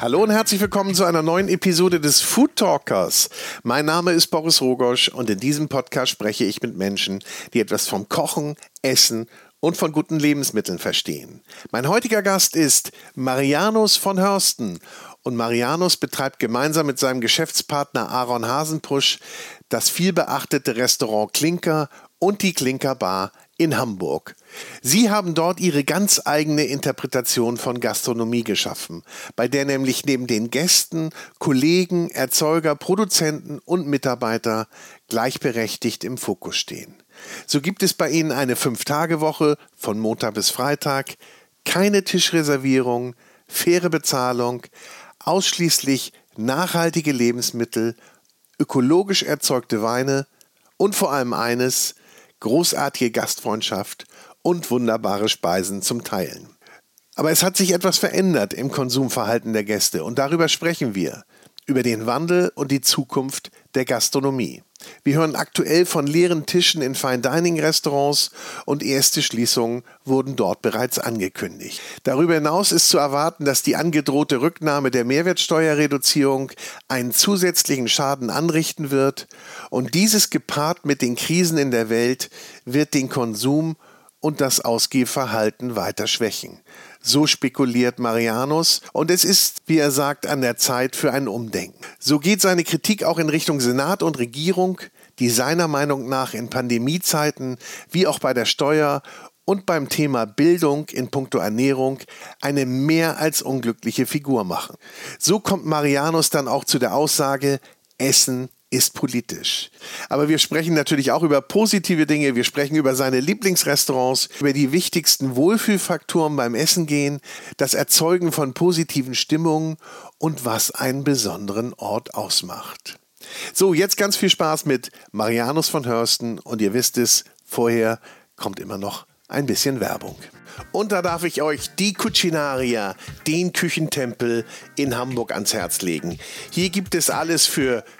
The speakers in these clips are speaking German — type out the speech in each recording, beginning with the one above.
Hallo und herzlich willkommen zu einer neuen Episode des Food Talkers. Mein Name ist Boris Rogosch und in diesem Podcast spreche ich mit Menschen, die etwas vom Kochen, Essen und von guten Lebensmitteln verstehen. Mein heutiger Gast ist Marianus von Hörsten und Marianus betreibt gemeinsam mit seinem Geschäftspartner Aaron Hasenpusch das vielbeachtete Restaurant Klinker und die Klinker Bar in Hamburg. Sie haben dort ihre ganz eigene Interpretation von Gastronomie geschaffen, bei der nämlich neben den Gästen Kollegen, Erzeuger, Produzenten und Mitarbeiter gleichberechtigt im Fokus stehen. So gibt es bei ihnen eine Fünf-Tage-Woche von Montag bis Freitag, keine Tischreservierung, faire Bezahlung, ausschließlich nachhaltige Lebensmittel, ökologisch erzeugte Weine und vor allem eines, großartige Gastfreundschaft und wunderbare Speisen zum Teilen. Aber es hat sich etwas verändert im Konsumverhalten der Gäste und darüber sprechen wir, über den Wandel und die Zukunft der Gastronomie. Wir hören aktuell von leeren Tischen in Fine Dining Restaurants und erste Schließungen wurden dort bereits angekündigt. Darüber hinaus ist zu erwarten, dass die angedrohte Rücknahme der Mehrwertsteuerreduzierung einen zusätzlichen Schaden anrichten wird und dieses gepaart mit den Krisen in der Welt wird den Konsum und das Ausgehverhalten weiter schwächen. So spekuliert Marianus und es ist, wie er sagt, an der Zeit für ein Umdenken. So geht seine Kritik auch in Richtung Senat und Regierung, die seiner Meinung nach in Pandemiezeiten wie auch bei der Steuer und beim Thema Bildung in puncto Ernährung eine mehr als unglückliche Figur machen. So kommt Marianus dann auch zu der Aussage, Essen ist politisch. Aber wir sprechen natürlich auch über positive Dinge. Wir sprechen über seine Lieblingsrestaurants, über die wichtigsten Wohlfühlfaktoren beim Essen gehen, das Erzeugen von positiven Stimmungen und was einen besonderen Ort ausmacht. So, jetzt ganz viel Spaß mit Marianus von Hörsten und ihr wisst es, vorher kommt immer noch ein bisschen Werbung. Und da darf ich euch die Cucinaria, den Küchentempel in Hamburg ans Herz legen. Hier gibt es alles für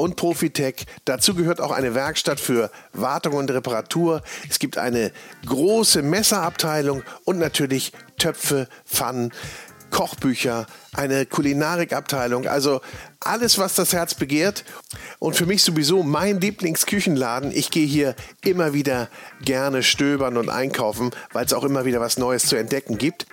und Profitech. Dazu gehört auch eine Werkstatt für Wartung und Reparatur. Es gibt eine große Messerabteilung und natürlich Töpfe, Pfannen, Kochbücher, eine Kulinarikabteilung, also alles, was das Herz begehrt. Und für mich sowieso mein Lieblingsküchenladen. Ich gehe hier immer wieder gerne stöbern und einkaufen, weil es auch immer wieder was Neues zu entdecken gibt.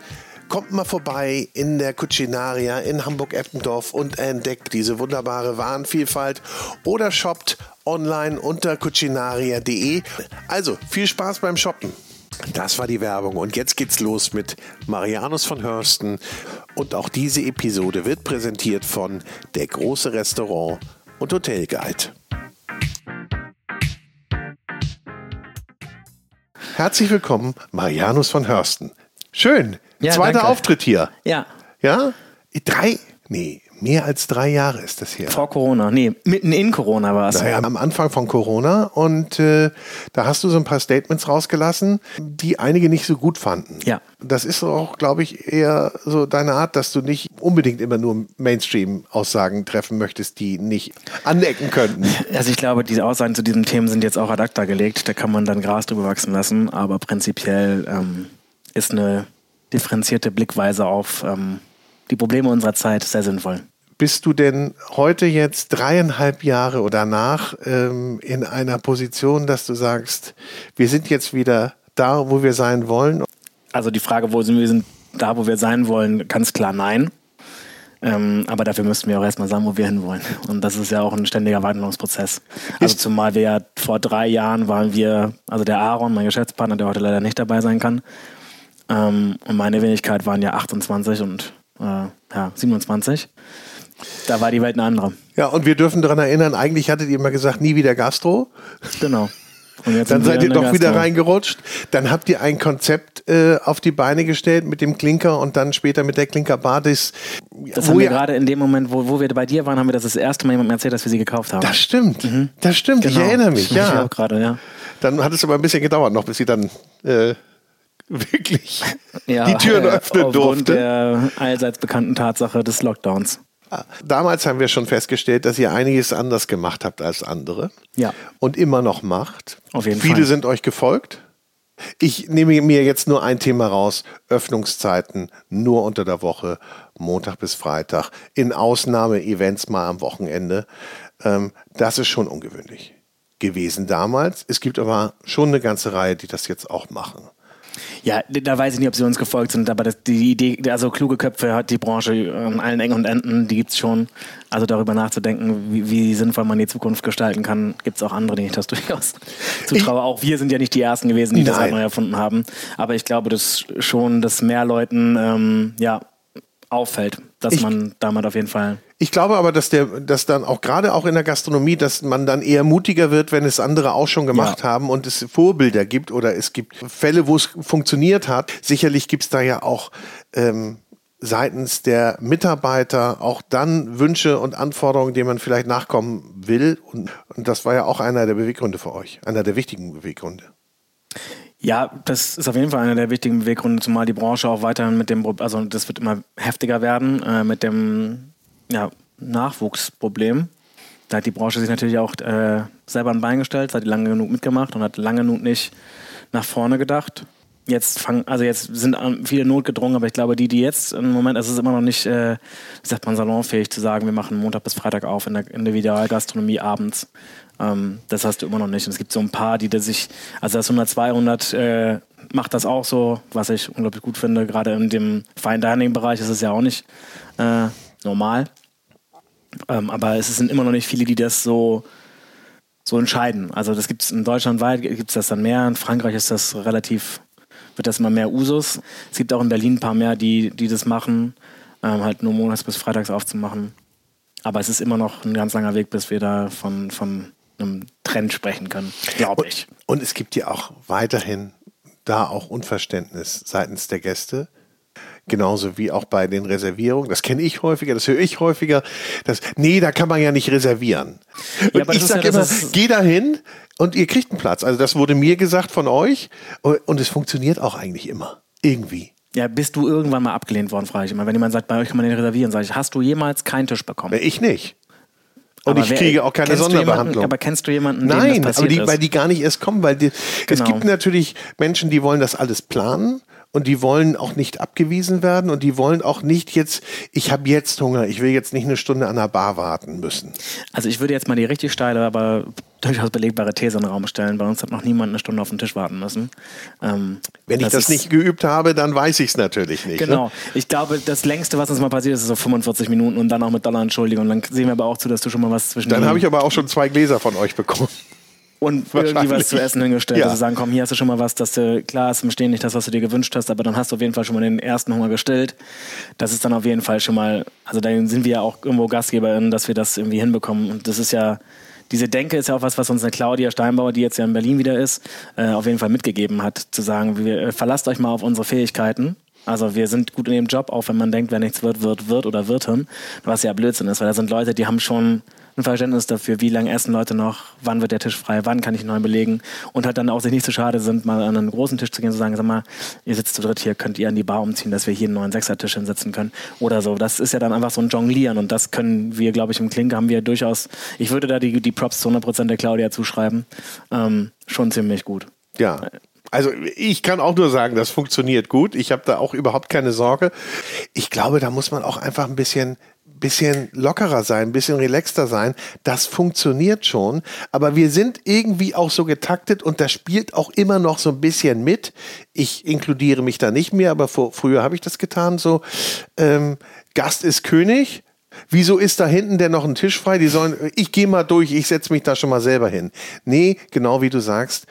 Kommt mal vorbei in der Cucinaria in Hamburg-Eppendorf und entdeckt diese wunderbare Warenvielfalt oder shoppt online unter cucinaria.de. Also viel Spaß beim Shoppen. Das war die Werbung und jetzt geht's los mit Marianus von Hörsten und auch diese Episode wird präsentiert von Der große Restaurant und Hotelguide. Herzlich willkommen, Marianus von Hörsten. Schön, Ja, zweiter danke. Auftritt hier. Ja, Ja? Drei, nee, mehr als drei Jahre ist das hier. vor Corona. Nee, mitten in Corona war es. Naja, am Anfang von Corona und äh, da hast du so ein paar Statements rausgelassen, die einige nicht so gut fanden. Ja. Das ist auch, glaube ich, eher so deine Art, dass du nicht unbedingt immer nur Mainstream-Aussagen treffen möchtest, die nicht anecken könnten. Also ich glaube, diese Aussagen zu diesen Themen sind jetzt auch ad acta gelegt. Da kann man dann Gras drüber wachsen lassen. Aber prinzipiell ähm, ist eine differenzierte Blickweise auf ähm, die Probleme unserer Zeit sehr sinnvoll. Bist du denn heute jetzt dreieinhalb Jahre oder nach ähm, in einer Position, dass du sagst, wir sind jetzt wieder da, wo wir sein wollen? Also die Frage, wo sind wir sind da, wo wir sein wollen, ganz klar nein. Ähm, aber dafür müssten wir auch erstmal sagen, wo wir hinwollen. Und das ist ja auch ein ständiger Wandlungsprozess. Also zumal wir ja vor drei Jahren waren wir, also der Aaron, mein Geschäftspartner, der heute leider nicht dabei sein kann, ähm, und meine Wenigkeit waren ja 28 und äh, ja, 27. Da war die Welt eine andere. Ja, und wir dürfen daran erinnern, eigentlich hattet ihr mal gesagt, nie wieder Gastro. Genau. dann seid ihr doch wieder reingerutscht. Dann habt ihr ein Konzept äh, auf die Beine gestellt mit dem Klinker und dann später mit der Klinker Das, das haben wir gerade in dem Moment, wo, wo wir bei dir waren, haben wir das das erste Mal jemandem erzählt, dass wir sie gekauft haben. Das stimmt. Mhm. Das stimmt. Genau. Ich erinnere mich. Ich ja. auch gerade, ja. Dann hat es aber ein bisschen gedauert noch, bis sie dann äh, wirklich ja, die Türen äh, öffnen aufgrund durfte. der allseits bekannten Tatsache des Lockdowns. Damals haben wir schon festgestellt, dass ihr einiges anders gemacht habt als andere. Ja. Und immer noch macht. Auf jeden Viele Fall. sind euch gefolgt. Ich nehme mir jetzt nur ein Thema raus. Öffnungszeiten nur unter der Woche, Montag bis Freitag, in Ausnahme-Events mal am Wochenende. Ähm, das ist schon ungewöhnlich gewesen damals. Es gibt aber schon eine ganze Reihe, die das jetzt auch machen. Ja, da weiß ich nicht, ob sie uns gefolgt sind, aber das, die Idee, also kluge Köpfe hat die Branche an allen Ecken und Enden, die gibt es schon. Also darüber nachzudenken, wie, wie, sinnvoll man die Zukunft gestalten kann, gibt es auch andere, denen ich das durchaus zutraue. Auch wir sind ja nicht die Ersten gewesen, die Nein. das neu erfunden haben. Aber ich glaube, dass schon, dass mehr Leuten ähm, ja, auffällt, dass ich, man damit auf jeden Fall. Ich glaube aber, dass der, dass dann auch gerade auch in der Gastronomie, dass man dann eher mutiger wird, wenn es andere auch schon gemacht ja. haben und es Vorbilder gibt oder es gibt Fälle, wo es funktioniert hat. Sicherlich gibt es da ja auch ähm, seitens der Mitarbeiter auch dann Wünsche und Anforderungen, denen man vielleicht nachkommen will. Und, und das war ja auch einer der Beweggründe für euch, einer der wichtigen Beweggründe. Ja, das ist auf jeden Fall einer der wichtigen Beweggründe, zumal die Branche auch weiterhin mit dem, also das wird immer heftiger werden, äh, mit dem ja, Nachwuchsproblem. Da hat die Branche sich natürlich auch äh, selber ein Bein gestellt, hat lange genug mitgemacht und hat lange genug nicht nach vorne gedacht. Jetzt fangen, also jetzt sind viele notgedrungen, aber ich glaube, die, die jetzt im Moment, es ist immer noch nicht, äh, wie sagt man, salonfähig zu sagen, wir machen Montag bis Freitag auf in der Individualgastronomie abends. Ähm, das hast du immer noch nicht. Und es gibt so ein paar, die da sich, also das 100, 200 äh, macht das auch so, was ich unglaublich gut finde. Gerade in dem Fine Dining Bereich ist es ja auch nicht äh, normal. Ähm, aber es sind immer noch nicht viele, die das so, so entscheiden. Also das gibt es in Deutschland weit, gibt es das dann mehr. In Frankreich ist das relativ, wird das immer mehr Usus. Es gibt auch in Berlin ein paar mehr, die, die das machen, ähm, halt nur montags bis freitags aufzumachen. Aber es ist immer noch ein ganz langer Weg, bis wir da von, von einem Trend sprechen können, glaube ich. Und, und es gibt ja auch weiterhin da auch Unverständnis seitens der Gäste. Genauso wie auch bei den Reservierungen. Das kenne ich häufiger, das höre ich häufiger. Das, nee, da kann man ja nicht reservieren. Ja, und ich sage ja, immer, geh da hin und ihr kriegt einen Platz. Also das wurde mir gesagt von euch und es funktioniert auch eigentlich immer. Irgendwie. Ja, bist du irgendwann mal abgelehnt worden, frage ich immer. Wenn jemand sagt, bei euch kann man den reservieren, sage ich, hast du jemals keinen Tisch bekommen? Ich nicht. Und aber ich kriege auch keine Sonderbehandlung. Jemanden, aber kennst du jemanden, Nein, aber die, weil die gar nicht erst kommen, weil die, genau. es gibt natürlich Menschen, die wollen das alles planen und die wollen auch nicht abgewiesen werden und die wollen auch nicht jetzt, ich habe jetzt Hunger, ich will jetzt nicht eine Stunde an der Bar warten müssen. Also ich würde jetzt mal die richtig steile, aber durchaus belegbare These in den Raum stellen. Bei uns hat noch niemand eine Stunde auf den Tisch warten müssen. Ähm, Wenn ich das nicht geübt habe, dann weiß ich es natürlich nicht. Ne? Genau. Ne? Ich glaube, das längste, was uns mal passiert ist, ist so 45 Minuten und dann auch mit Dollar Entschuldigung. Dann sehen wir aber auch zu, dass du schon mal was zwischen. Dann habe ich aber auch schon zwei Gläser von euch bekommen und irgendwie was zu essen hingestellt. Ja. Also sagen, komm, hier hast du schon mal was, dass du, klar ist im Stehen nicht das, was du dir gewünscht hast, aber dann hast du auf jeden Fall schon mal den ersten Hunger gestillt. Das ist dann auf jeden Fall schon mal, also da sind wir ja auch irgendwo GastgeberInnen, dass wir das irgendwie hinbekommen. Und das ist ja, diese Denke ist ja auch was, was uns eine Claudia Steinbauer, die jetzt ja in Berlin wieder ist, äh, auf jeden Fall mitgegeben hat, zu sagen, wir, äh, verlasst euch mal auf unsere Fähigkeiten. Also wir sind gut in dem Job, auch wenn man denkt, wenn nichts wird, wird, wird oder wird hin. Was ja Blödsinn ist, weil da sind Leute, die haben schon ein Verständnis dafür, wie lange essen Leute noch, wann wird der Tisch frei, wann kann ich neu belegen und halt dann auch sich nicht so schade sind, mal an einen großen Tisch zu gehen und zu sagen, sag mal, ihr sitzt zu dritt hier, könnt ihr an die Bar umziehen, dass wir hier einen neuen Sechsertisch hinsetzen können oder so. Das ist ja dann einfach so ein Jonglieren und das können wir, glaube ich, im Klink haben wir durchaus, ich würde da die, die Props zu 100% der Claudia zuschreiben, ähm, schon ziemlich gut. Ja, also ich kann auch nur sagen, das funktioniert gut. Ich habe da auch überhaupt keine Sorge. Ich glaube, da muss man auch einfach ein bisschen bisschen lockerer sein, ein bisschen relaxter sein. Das funktioniert schon. Aber wir sind irgendwie auch so getaktet und das spielt auch immer noch so ein bisschen mit. Ich inkludiere mich da nicht mehr, aber vor, früher habe ich das getan. So, ähm, Gast ist König. Wieso ist da hinten denn noch ein Tisch frei? Die sollen, ich gehe mal durch, ich setze mich da schon mal selber hin. Nee, genau wie du sagst,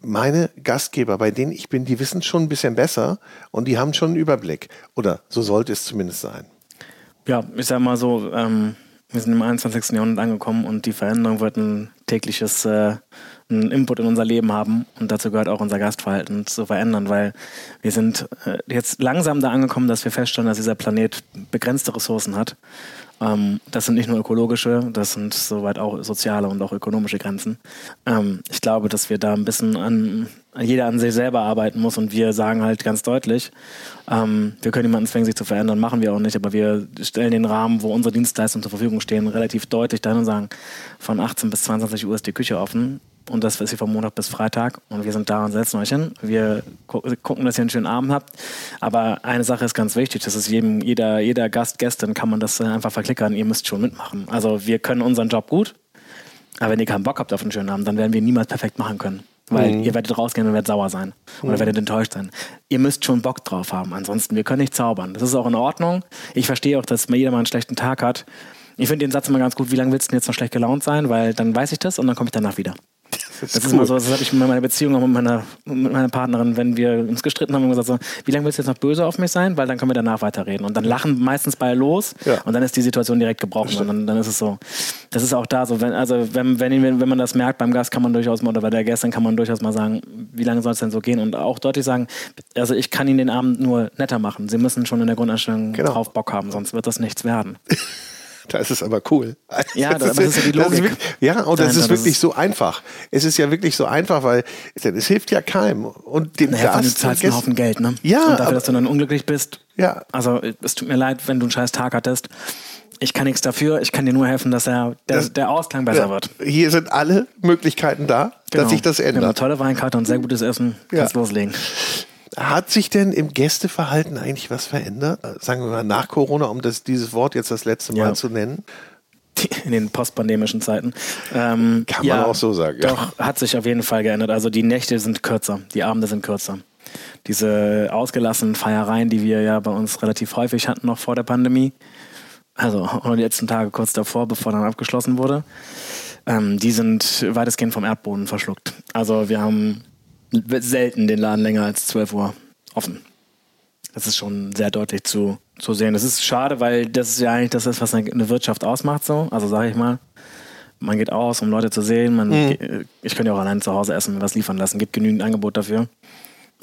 meine Gastgeber, bei denen ich bin, die wissen schon ein bisschen besser und die haben schon einen Überblick. Oder so sollte es zumindest sein. Ja, ich sag mal so, ähm, wir sind im 21. Jahrhundert angekommen und die Veränderung wird ein tägliches äh, einen Input in unser Leben haben und dazu gehört auch unser Gastverhalten zu verändern, weil wir sind äh, jetzt langsam da angekommen, dass wir feststellen, dass dieser Planet begrenzte Ressourcen hat. Ähm, das sind nicht nur ökologische, das sind soweit auch soziale und auch ökonomische Grenzen. Ähm, ich glaube, dass wir da ein bisschen an jeder an sich selber arbeiten muss und wir sagen halt ganz deutlich, ähm, wir können niemanden zwingen, sich zu verändern, machen wir auch nicht, aber wir stellen den Rahmen, wo unsere Dienstleistungen zur Verfügung stehen, relativ deutlich dahin und sagen, von 18 bis 22 Uhr ist die Küche offen und das ist hier von Montag bis Freitag und wir sind da und setzen euch hin. Wir gu gucken, dass ihr einen schönen Abend habt. Aber eine Sache ist ganz wichtig, das ist jedem, jeder, jeder Gast, Gästin kann man das einfach verklickern, ihr müsst schon mitmachen. Also wir können unseren Job gut, aber wenn ihr keinen Bock habt auf einen schönen Abend, dann werden wir niemals perfekt machen können. Weil mhm. ihr werdet rausgehen und werdet sauer sein. Oder mhm. werdet enttäuscht sein. Ihr müsst schon Bock drauf haben. Ansonsten, wir können nicht zaubern. Das ist auch in Ordnung. Ich verstehe auch, dass jeder mal einen schlechten Tag hat. Ich finde den Satz immer ganz gut, wie lange willst du denn jetzt noch schlecht gelaunt sein? Weil dann weiß ich das und dann komme ich danach wieder. Das ist, das ist immer so, das habe ich in meiner Beziehung auch mit meiner, mit meiner Partnerin, wenn wir uns gestritten haben, und gesagt so, wie lange willst du jetzt noch böse auf mich sein? Weil dann können wir danach weiterreden. Und dann lachen meistens beide los ja. und dann ist die Situation direkt gebrochen. Und dann, dann, ist es so. Das ist auch da so, wenn, also wenn, wenn, wenn man das merkt beim Gast, kann man durchaus mal, oder bei der Gästin kann man durchaus mal sagen, wie lange soll es denn so gehen? Und auch deutlich sagen, also ich kann Ihnen den Abend nur netter machen. Sie müssen schon in der Grundeinstellung genau. drauf Bock haben, sonst wird das nichts werden. Da ist es aber cool. Ja, das, das ist ja die Logik. Wirklich, ja, und das ist wirklich so einfach. Es ist ja wirklich so einfach, weil es hilft ja keinem. Und dem naja, Gast, du zahlst einen Haufen Geld, ne? Ja. Und dafür, dass du dann unglücklich bist. Ja. Also, es tut mir leid, wenn du einen scheiß Tag hattest. Ich kann nichts dafür. Ich kann dir nur helfen, dass er, der, das, der Ausklang besser ja, wird. Hier sind alle Möglichkeiten da, genau. dass sich das ändert. Wir haben eine tolle Weinkarte und sehr gutes Essen. Kannst ja. loslegen. Hat sich denn im Gästeverhalten eigentlich was verändert? Sagen wir mal nach Corona, um das, dieses Wort jetzt das letzte Mal ja. zu nennen? In den postpandemischen Zeiten. Ähm, Kann man ja, auch so sagen. Ja. Doch, hat sich auf jeden Fall geändert. Also die Nächte sind kürzer, die Abende sind kürzer. Diese ausgelassenen Feiereien, die wir ja bei uns relativ häufig hatten noch vor der Pandemie, also die letzten Tage kurz davor, bevor dann abgeschlossen wurde, ähm, die sind weitestgehend vom Erdboden verschluckt. Also wir haben selten den Laden länger als 12 Uhr offen. Das ist schon sehr deutlich zu, zu sehen. Das ist schade, weil das ist ja eigentlich das, ist, was eine Wirtschaft ausmacht, so. Also sage ich mal, man geht aus, um Leute zu sehen. Man, mhm. Ich könnte ja auch allein zu Hause essen, mir was liefern lassen. Gibt genügend Angebot dafür.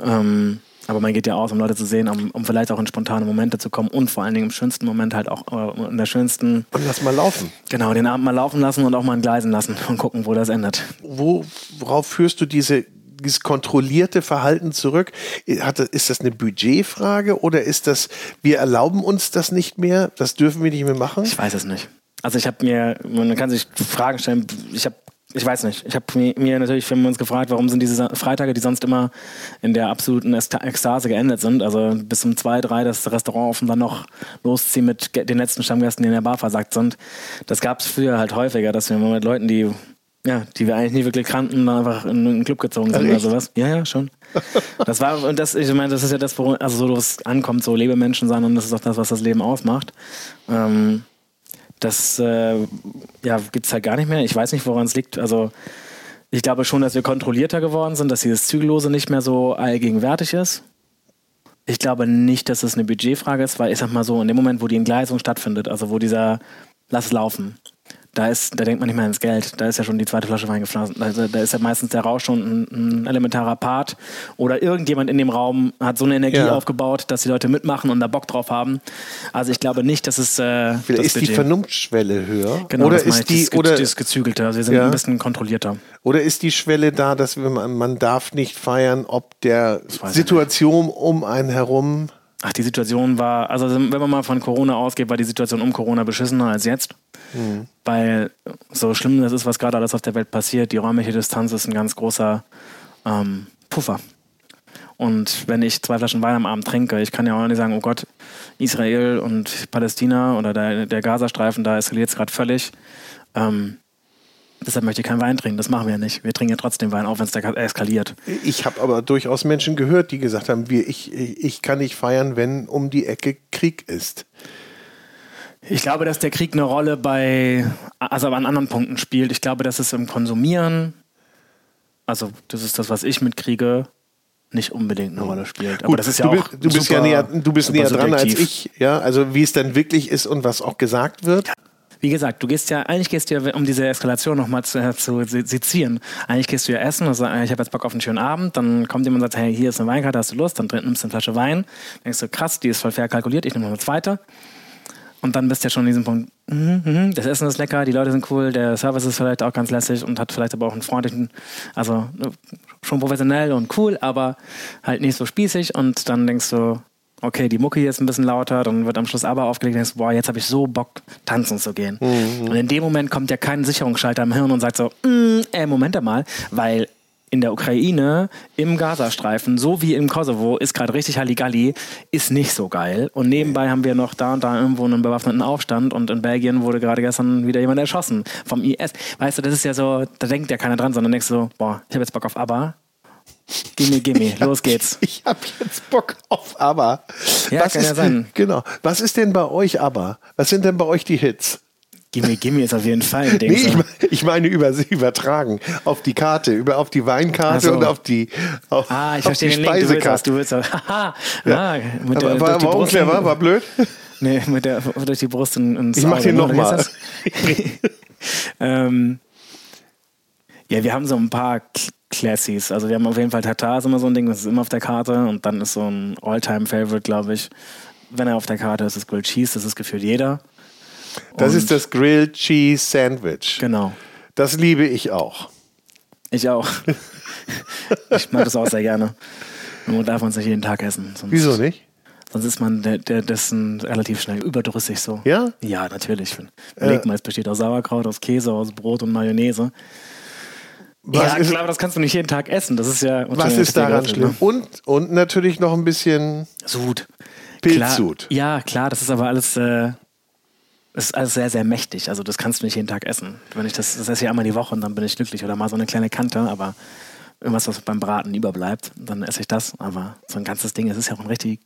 Ähm, aber man geht ja aus, um Leute zu sehen, um, um, vielleicht auch in spontane Momente zu kommen und vor allen Dingen im schönsten Moment halt auch äh, in der schönsten. Und lass mal laufen. Genau, den Abend mal laufen lassen und auch mal entgleisen lassen und gucken, wo das endet. Wo, worauf führst du diese dieses kontrollierte Verhalten zurück? Ist das eine Budgetfrage oder ist das, wir erlauben uns das nicht mehr, das dürfen wir nicht mehr machen? Ich weiß es nicht. Also ich habe mir, man kann sich Fragen stellen, ich habe ich weiß nicht. Ich habe mir, natürlich, haben uns gefragt, warum sind diese Freitage, die sonst immer in der absoluten Ekstase geendet sind, also bis um zwei, drei das Restaurant offen dann noch losziehen mit den letzten Stammgästen, die in der Bar versagt sind. Das gab es früher halt häufiger, dass wir mit Leuten, die ja, die wir eigentlich nie wirklich kannten, dann einfach in einen Club gezogen sind oder sowas. Ja, ja, schon. Das war, und das, ich meine, das ist ja das, worum, also so, was ankommt, so Lebemenschen sein und das ist auch das, was das Leben ausmacht. Ähm, das, äh, ja, gibt's halt gar nicht mehr. Ich weiß nicht, woran es liegt. Also, ich glaube schon, dass wir kontrollierter geworden sind, dass dieses Zügellose nicht mehr so allgegenwärtig ist. Ich glaube nicht, dass es eine Budgetfrage ist, weil ich sag mal so, in dem Moment, wo die Entgleisung stattfindet, also wo dieser Lass laufen, da ist, da denkt man nicht mehr ans Geld. Da ist ja schon die zweite Flasche Wein geflossen. Also, da ist ja meistens der Rausch schon ein, ein, elementarer Part. Oder irgendjemand in dem Raum hat so eine Energie ja. aufgebaut, dass die Leute mitmachen und da Bock drauf haben. Also ich glaube nicht, dass es. Äh, das ist Budget. die Vernunftschwelle höher? Genau, oder ist die das, oder das gezügelte. Also wir sind ja. ein bisschen kontrollierter. Oder ist die Schwelle da, dass man, man darf nicht feiern, ob der Situation um einen herum Ach, die Situation war, also wenn man mal von Corona ausgeht, war die Situation um Corona beschissener als jetzt. Mhm. Weil so schlimm das ist, was gerade alles auf der Welt passiert, die räumliche Distanz ist ein ganz großer ähm, Puffer. Und wenn ich zwei Flaschen Wein am Abend trinke, ich kann ja auch nicht sagen, oh Gott, Israel und Palästina oder der, der Gazastreifen, da eskaliert es gerade völlig. Ähm, Deshalb möchte ich keinen Wein trinken. Das machen wir ja nicht. Wir trinken ja trotzdem Wein, auch wenn es da eskaliert. Ich habe aber durchaus Menschen gehört, die gesagt haben, wir, ich, ich kann nicht feiern, wenn um die Ecke Krieg ist. Ich glaube, dass der Krieg eine Rolle bei, also an anderen Punkten spielt. Ich glaube, dass es im Konsumieren, also das ist das, was ich mitkriege, nicht unbedingt eine Rolle spielt. Aber Gut, das ist ja du, auch du bist super, ja näher, du bist näher dran als ich, ja. Also wie es dann wirklich ist und was auch gesagt wird. wie gesagt, du gehst ja, eigentlich gehst du ja, um diese Eskalation nochmal zu, äh, zu sezieren, eigentlich gehst du ja essen und sagst, ich habe jetzt Bock auf einen schönen Abend, dann kommt jemand und sagt, hey, hier ist eine Weinkarte, hast du Lust? Dann nimmst du eine Flasche Wein, denkst du, krass, die ist voll fair kalkuliert, ich nehme noch eine zweite. Und dann bist du ja schon an diesem Punkt, mm -hmm, das Essen ist lecker, die Leute sind cool, der Service ist vielleicht auch ganz lässig und hat vielleicht aber auch einen freundlichen, also schon professionell und cool, aber halt nicht so spießig. Und dann denkst du, okay, die Mucke hier ist ein bisschen lauter, dann wird am Schluss aber aufgelegt und denkst, boah, jetzt habe ich so Bock, tanzen zu gehen. Mhm. Und in dem Moment kommt ja kein Sicherungsschalter im Hirn und sagt so, mm, ey, Moment mal, weil in der Ukraine, im Gazastreifen, so wie im Kosovo, ist gerade richtig Halligalli, ist nicht so geil. Und nebenbei haben wir noch da und da irgendwo einen bewaffneten Aufstand und in Belgien wurde gerade gestern wieder jemand erschossen vom IS. Weißt du, das ist ja so, da denkt ja keiner dran, sondern denkst so, boah, ich habe jetzt Bock auf ABBA. Gimme, gimme, los geht's. Ich habe jetzt Bock auf ABBA. Ja, Was kann ist, ja sein. Genau. Was ist denn bei euch ABBA? Was sind denn bei euch die Hits? Gimme, gimme ist auf jeden Fall ein Ding. Nee, ich, ich, meine über, übertragen. Auf die Karte, über, auf die Weinkarte so. und auf die, auf, ah, ich auf die Speisekarte. Du willst, du willst, haha, ja. ah, mit der, war, war unclever, war blöd? Nee, mit der, durch die Brust ins Ich mach den nochmal. ähm, ja, wir haben so ein paar Classies. Also wir haben auf jeden Fall Tatar ist immer so ein Ding, das ist immer auf der Karte und dann ist so ein All-Time-Favorite, glaube ich. Wenn er auf der Karte ist, ist Grilled Cheese, das ist gefühlt jeder. Das Und ist das Grilled Cheese Sandwich. Genau. Das liebe ich auch. Ich auch. ich mag das auch sehr gerne. Man darf man es nicht jeden Tag essen. Sonst, Wieso nicht? Sonst ist man der, der, dessen relativ schnell überdrüssig so. Ja? Ja, natürlich. Überleg mal, es besteht aus Sauerkraut, aus Käse, aus Brot und Mayonnaise. Was ja, ist, klar, das kannst du nicht jeden Tag essen. Das ist ja. Was ist daran schlimm? Ne? Und, und natürlich noch ein bisschen. Sud. Pilzsud. Ja, klar, das ist aber alles. Äh, das ist alles sehr, sehr mächtig. Also das kannst du nicht jeden Tag essen. Wenn ich das, das esse ich einmal die Woche und dann bin ich glücklich. Oder mal so eine kleine Kante, aber irgendwas, was beim Braten überbleibt, dann esse ich das. Aber so ein ganzes Ding, es ist ja auch ein richtig,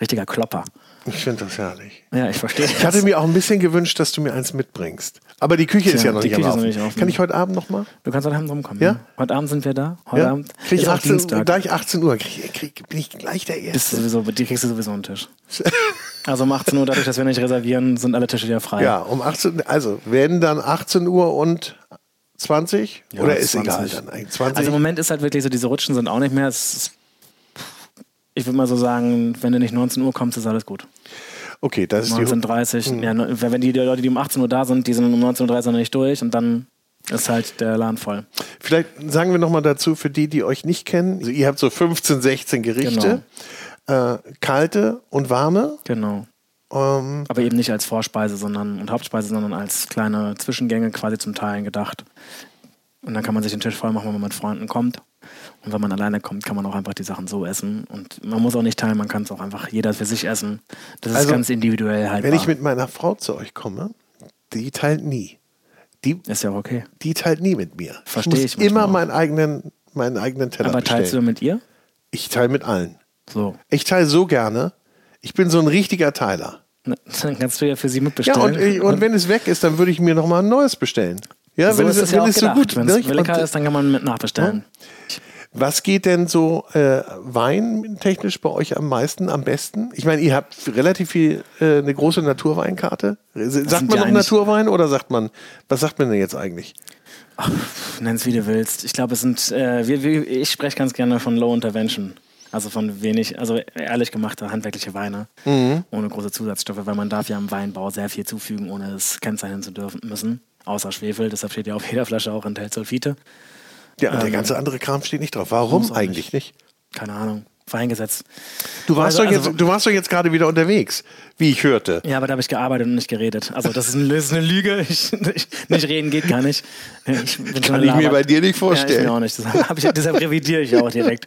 richtiger Klopper. Ich finde das herrlich. Ja, ich verstehe. Ich hatte mir auch ein bisschen gewünscht, dass du mir eins mitbringst. Aber die Küche Tja, ist ja noch nicht, am nicht offen. Kann ich heute Abend noch mal? Du kannst heute Abend rumkommen. Ja? Heute Abend sind wir da. Heute ja? Abend krieg ich 18, Dienstag. Da ich 18 Uhr krieg, krieg, bin ich gleich der Erste. Bist sowieso, die kriegst du sowieso einen Tisch. also um 18 Uhr, dadurch, dass wir nicht reservieren, sind alle Tische wieder frei. Ja, um 18 also werden dann 18 Uhr und 20? Ja, Oder ist 20. egal dann 20? Also im Moment ist halt wirklich so, diese Rutschen sind auch nicht mehr. Ist, ich würde mal so sagen, wenn du nicht 19 Uhr kommst, ist alles gut. Okay, das ist 19.30 Uhr. Ja, wenn die Leute, die um 18 Uhr da sind, die sind um 19.30 Uhr noch nicht durch und dann ist halt der Laden voll. Vielleicht sagen wir nochmal dazu, für die, die euch nicht kennen, also ihr habt so 15, 16 Gerichte, genau. Äh, kalte und warme. Genau. Ähm, Aber eben nicht als Vorspeise sondern, und Hauptspeise, sondern als kleine Zwischengänge quasi zum Teilen gedacht. Und dann kann man sich den Tisch voll machen, wenn man mit Freunden kommt. Und wenn man alleine kommt, kann man auch einfach die Sachen so essen. Und man muss auch nicht teilen, man kann es auch einfach jeder für sich essen. Das ist also, ganz individuell halt. Wenn ich mit meiner Frau zu euch komme, die teilt nie. Die, ist ja auch okay. Die teilt nie mit mir. Verstehe ich. ich immer meinen eigenen, meinen eigenen Teller Aber teilst bestellen. du mit ihr? Ich teile mit allen. So. Ich teile so gerne. Ich bin so ein richtiger Teiler. Na, dann kannst du ja für sie mitbestellen. Ja, und, ich, und wenn es weg ist, dann würde ich mir nochmal ein neues bestellen. Ja, so wenn es, wenn ja es so gut Wenn es lecker ist, dann kann man mit nachbestellen. Ja. Was geht denn so äh, weintechnisch bei euch am meisten, am besten? Ich meine, ihr habt relativ viel, äh, eine große Naturweinkarte. Sagt man noch Naturwein oder sagt man, was sagt man denn jetzt eigentlich? Nenn es wie du willst. Ich glaube, es sind, äh, wir, wir, ich spreche ganz gerne von Low Intervention. Also von wenig, also ehrlich gemachte handwerkliche Weine mhm. ohne große Zusatzstoffe, weil man darf ja im Weinbau sehr viel zufügen, ohne es kennzeichnen zu dürfen müssen. Außer Schwefel, deshalb steht ja auf jeder Flasche auch enthält Sulfite. Ja, und ähm, der ganze andere Kram steht nicht drauf. Warum eigentlich nicht? Keine Ahnung. Vereingesetzt. Du warst, also, doch jetzt, also, du warst doch jetzt gerade wieder unterwegs, wie ich hörte. Ja, aber da habe ich gearbeitet und nicht geredet. Also das ist eine, das ist eine Lüge. Ich, nicht, nicht, reden geht gar nicht. Ich Kann ich mir bei dir nicht vorstellen. Ja, ich mir auch nicht. Deshalb, ich, deshalb revidiere ich auch direkt.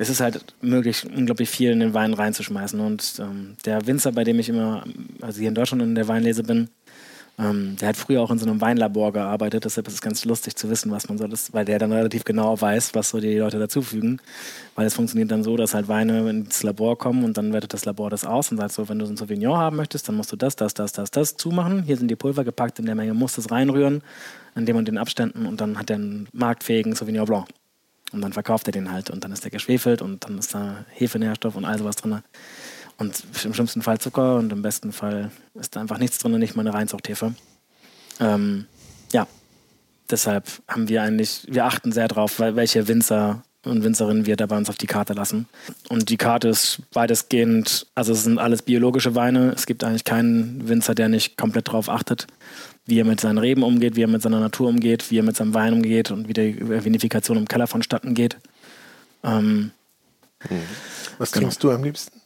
Es ist halt möglich, unglaublich viel in den Wein reinzuschmeißen. Und ähm, der Winzer, bei dem ich immer, also hier in Deutschland in der Weinlese bin, ähm, der hat früher auch in so einem Weinlabor gearbeitet, deshalb ist es ganz lustig zu wissen, was man so ist, weil der dann relativ genau weiß, was so die Leute dazufügen. Weil es funktioniert dann so, dass halt Weine ins Labor kommen und dann wertet das Labor das aus und sagt so, wenn du so ein Sauvignon haben möchtest, dann musst du das, das, das, das, das zumachen. Hier sind die Pulver gepackt, in der Menge musst du es reinrühren, in dem und den Abständen und dann hat er einen marktfähigen Sauvignon Blanc. Und dann verkauft er den halt und dann ist der geschwefelt und dann ist da Hefenährstoff und all sowas drin. Und im schlimmsten Fall Zucker und im besten Fall ist da einfach nichts drin, nicht mal eine Reinzuchthefe. Ähm, ja, deshalb haben wir eigentlich, wir achten sehr drauf, welche Winzer und Winzerinnen wir da bei uns auf die Karte lassen. Und die Karte ist weitestgehend, also es sind alles biologische Weine. Es gibt eigentlich keinen Winzer, der nicht komplett darauf achtet, wie er mit seinen Reben umgeht, wie er mit seiner Natur umgeht, wie er mit seinem Wein umgeht und wie die Vinifikation im Keller vonstatten geht. Ähm, hm. Was genau. trinkst du am liebsten?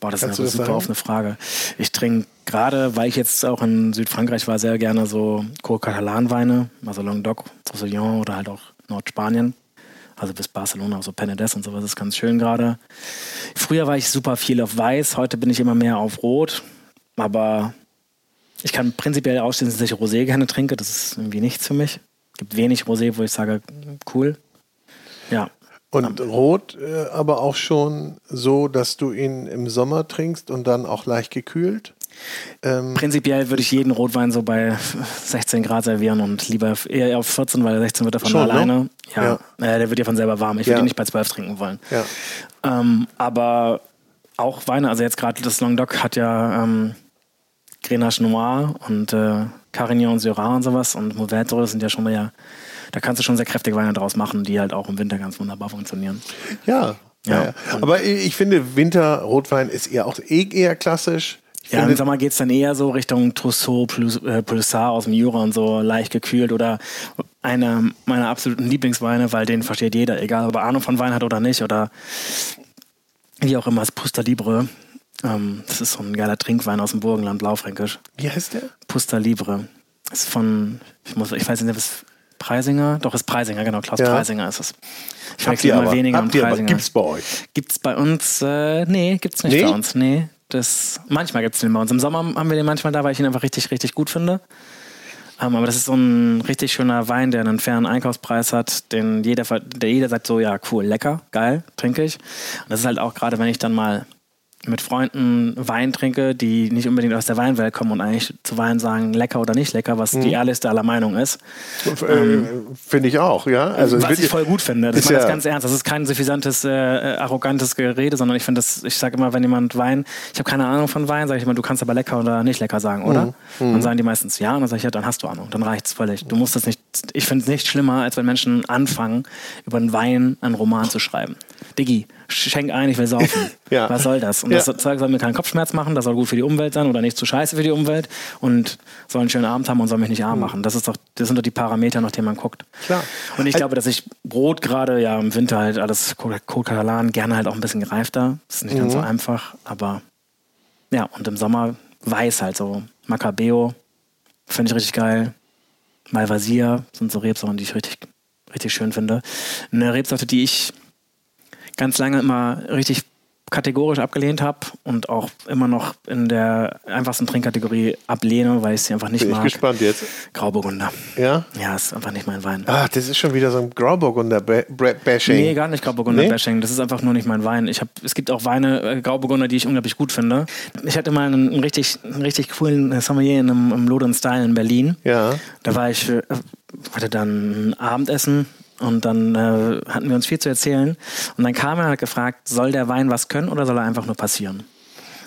Boah, das Kannst ist eine super offene Frage. Ich trinke gerade, weil ich jetzt auch in Südfrankreich war, sehr gerne so Cour-Catalan-Weine, also Languedoc, Roussillon oder halt auch Nordspanien also bis Barcelona, so Penedès und sowas ist ganz schön gerade. Früher war ich super viel auf Weiß, heute bin ich immer mehr auf Rot, aber ich kann prinzipiell ausstehen, dass ich Rosé gerne trinke, das ist irgendwie nichts für mich. Es gibt wenig Rosé, wo ich sage, cool. Ja. Und Rot äh, aber auch schon so, dass du ihn im Sommer trinkst und dann auch leicht gekühlt? Ähm, Prinzipiell würde ich jeden Rotwein so bei 16 Grad servieren und lieber eher auf 14, weil 16 wird er von schon, ne? alleine. Ne? Ja, ja. Äh, der wird ja von selber warm. Ich würde ihn nicht bei 12 trinken wollen. Ja. Ähm, aber auch Weine, also jetzt gerade das Languedoc hat ja ähm, Grenache Noir und äh, Carignan Syrah und sowas und Mouvettre sind ja schon ja, da kannst du schon sehr kräftige Weine draus machen, die halt auch im Winter ganz wunderbar funktionieren. Ja, ja. ja. Aber ich finde, Winterrotwein ist eher auch eh eher klassisch. Ja, im Sommer geht es dann eher so Richtung Trousseau, äh, Pulsar aus dem Jura und so leicht gekühlt oder einer meiner absoluten Lieblingsweine, weil den versteht jeder, egal ob er Ahnung von Wein hat oder nicht oder wie auch immer, das Pusta Libre. Ähm, das ist so ein geiler Trinkwein aus dem Burgenland, Blaufränkisch. Wie heißt der? Pusta Libre. Ist von, ich, muss, ich weiß nicht, was Preisinger? Doch, ist Preisinger, genau. Klaus ja. Preisinger ist es. Ich verwechsel immer weniger Habt Preisinger. Gibt's bei euch? Gibt's bei uns? Äh, nee, gibt's nicht nee? bei uns. Nee. Das, manchmal gibt es den bei uns. Im Sommer haben wir den manchmal da, weil ich ihn einfach richtig, richtig gut finde. Um, ähm, aber das ist so ein richtig schöner Wein, der einen fairen Einkaufspreis hat, den jeder, der jeder sagt so, ja, cool, lecker, geil, trinke ich. Und das ist halt auch gerade, wenn ich dann mal mit Freunden Wein trinke, die nicht unbedingt aus der Weinwelt kommen und eigentlich zu Wein sagen, lecker oder nicht lecker, was mhm. die ehrlichste aller Meinung ist. Äh, ähm, finde ich auch, ja. Also, was ich voll gut finde. Das ist ja ganz ernst. Das ist kein suffisantes, äh, arrogantes Gerede, sondern ich finde das, ich sage immer, wenn jemand Wein, ich habe keine Ahnung von Wein, sage ich immer, du kannst aber lecker oder nicht lecker sagen, oder? Mhm. Dann mhm. sagen die meistens ja und dann sage ich, ja, dann hast du Ahnung, dann reicht es völlig. Du musst das nicht, ich finde es nicht schlimmer, als wenn Menschen anfangen, über einen Wein einen Roman zu schreiben. Diggi, schenk ein, ich will saufen. ja. Was soll das? Und das Zeug soll mir keinen Kopfschmerz machen, das soll gut für die Umwelt sein oder nicht zu scheiße für die Umwelt und soll einen schönen Abend haben und soll mich nicht arm mhm. machen. Das, ist doch, das sind doch die Parameter, nach denen man guckt. Klar. Und ich glaube, dass ich Brot gerade, ja, im Winter halt alles Katalan, gerne halt auch ein bisschen gereifter. Das ist nicht mhm. ganz so mhm. einfach, aber ja, und im Sommer weiß halt so. Macabeo, finde ich richtig geil. Malvasia sind so Rebsorten, die ich richtig, richtig schön finde. Eine Rebsorte, die ich ganz lange immer richtig kategorisch abgelehnt habe und auch immer noch in der einfachsten Trinkkategorie ablehne, weil ich sie einfach nicht Bin mag. Bin gespannt jetzt. Grauburgunder. Ja? Ja, ist einfach nicht mein Wein. Ah, das ist schon wieder so ein Grauburgunder-Bashing. Nee, gar nicht Grauburgunder-Bashing. Nee? Das ist einfach nur nicht mein Wein. Ich hab, es gibt auch Weine, äh, Grauburgunder, die ich unglaublich gut finde. Ich hatte mal einen, einen richtig, einen richtig coolen Sommelier in einem, im Lodon Style in Berlin. Ja. Da war ich, äh, hatte dann ein Abendessen und dann äh, hatten wir uns viel zu erzählen. Und dann kam er und hat gefragt, soll der Wein was können oder soll er einfach nur passieren?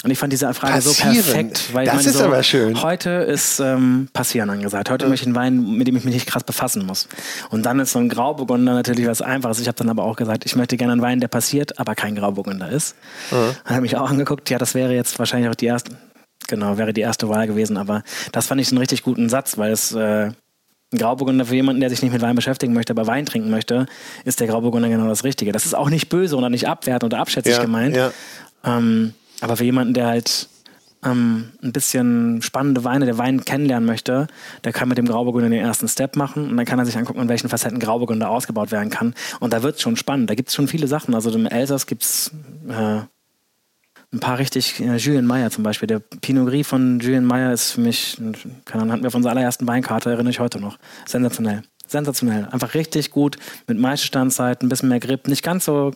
Und ich fand diese Frage passieren. so perfekt, weil das ich meine, ist so, aber schön. heute ist ähm, Passieren angesagt. Heute möchte ich einen Wein, mit dem ich mich nicht krass befassen muss. Und dann ist so ein Grauburgunder natürlich was Einfaches. Ich habe dann aber auch gesagt, ich möchte gerne einen Wein, der passiert, aber kein Grauburgunder ist. Mhm. Dann habe ich auch angeguckt, ja, das wäre jetzt wahrscheinlich auch die erste, genau, wäre die erste Wahl gewesen. Aber das fand ich einen richtig guten Satz, weil es äh, Grauburgunder für jemanden, der sich nicht mit Wein beschäftigen möchte, aber Wein trinken möchte, ist der Grauburgunder genau das Richtige. Das ist auch nicht böse oder nicht abwertend oder abschätzig ja, gemeint. Ja. Ähm, aber für jemanden, der halt ähm, ein bisschen spannende Weine, der Wein kennenlernen möchte, der kann mit dem Grauburgunder den ersten Step machen und dann kann er sich angucken, in welchen Facetten Grauburgunder ausgebaut werden kann. Und da wird es schon spannend. Da gibt es schon viele Sachen. Also im Elsass gibt es äh, ein paar richtig, äh, Julien Meyer zum Beispiel. Der Pinot Gris von Julien Meyer ist für mich, keine Ahnung, hatten wir auf unserer allerersten Weinkarte, erinnere ich heute noch. Sensationell. Sensationell. Einfach richtig gut, mit Maischestandzeit, ein bisschen mehr Grip, nicht ganz so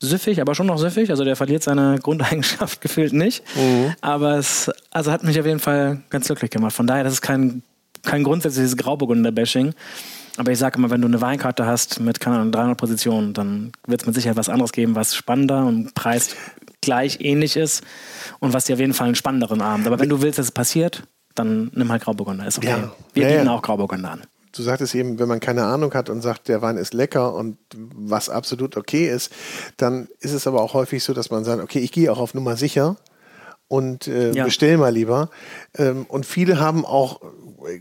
süffig, aber schon noch süffig. Also der verliert seine Grundeigenschaft gefühlt nicht. Mhm. Aber es also hat mich auf jeden Fall ganz glücklich gemacht. Von daher, das ist kein, kein grundsätzliches Grauburgunder-Bashing. Aber ich sage immer, wenn du eine Weinkarte hast mit keine Ahnung, 300 Positionen, dann wird es mit Sicherheit was anderes geben, was spannender und preist gleich ähnlich ist und was dir auf jeden Fall einen spannenderen Abend. Aber wenn du willst, dass es passiert, dann nimm halt Grauburgunder. Ist okay. Ja. Wir Ja, bieten ja. auch Grauburgunder an. Du sagtest eben, wenn man keine Ahnung hat und sagt, der Wein ist lecker und was absolut okay ist, dann ist es aber auch häufig so, dass man sagt, okay, ich gehe auch auf Nummer sicher und äh, bestell mal lieber. Ähm, und viele haben auch,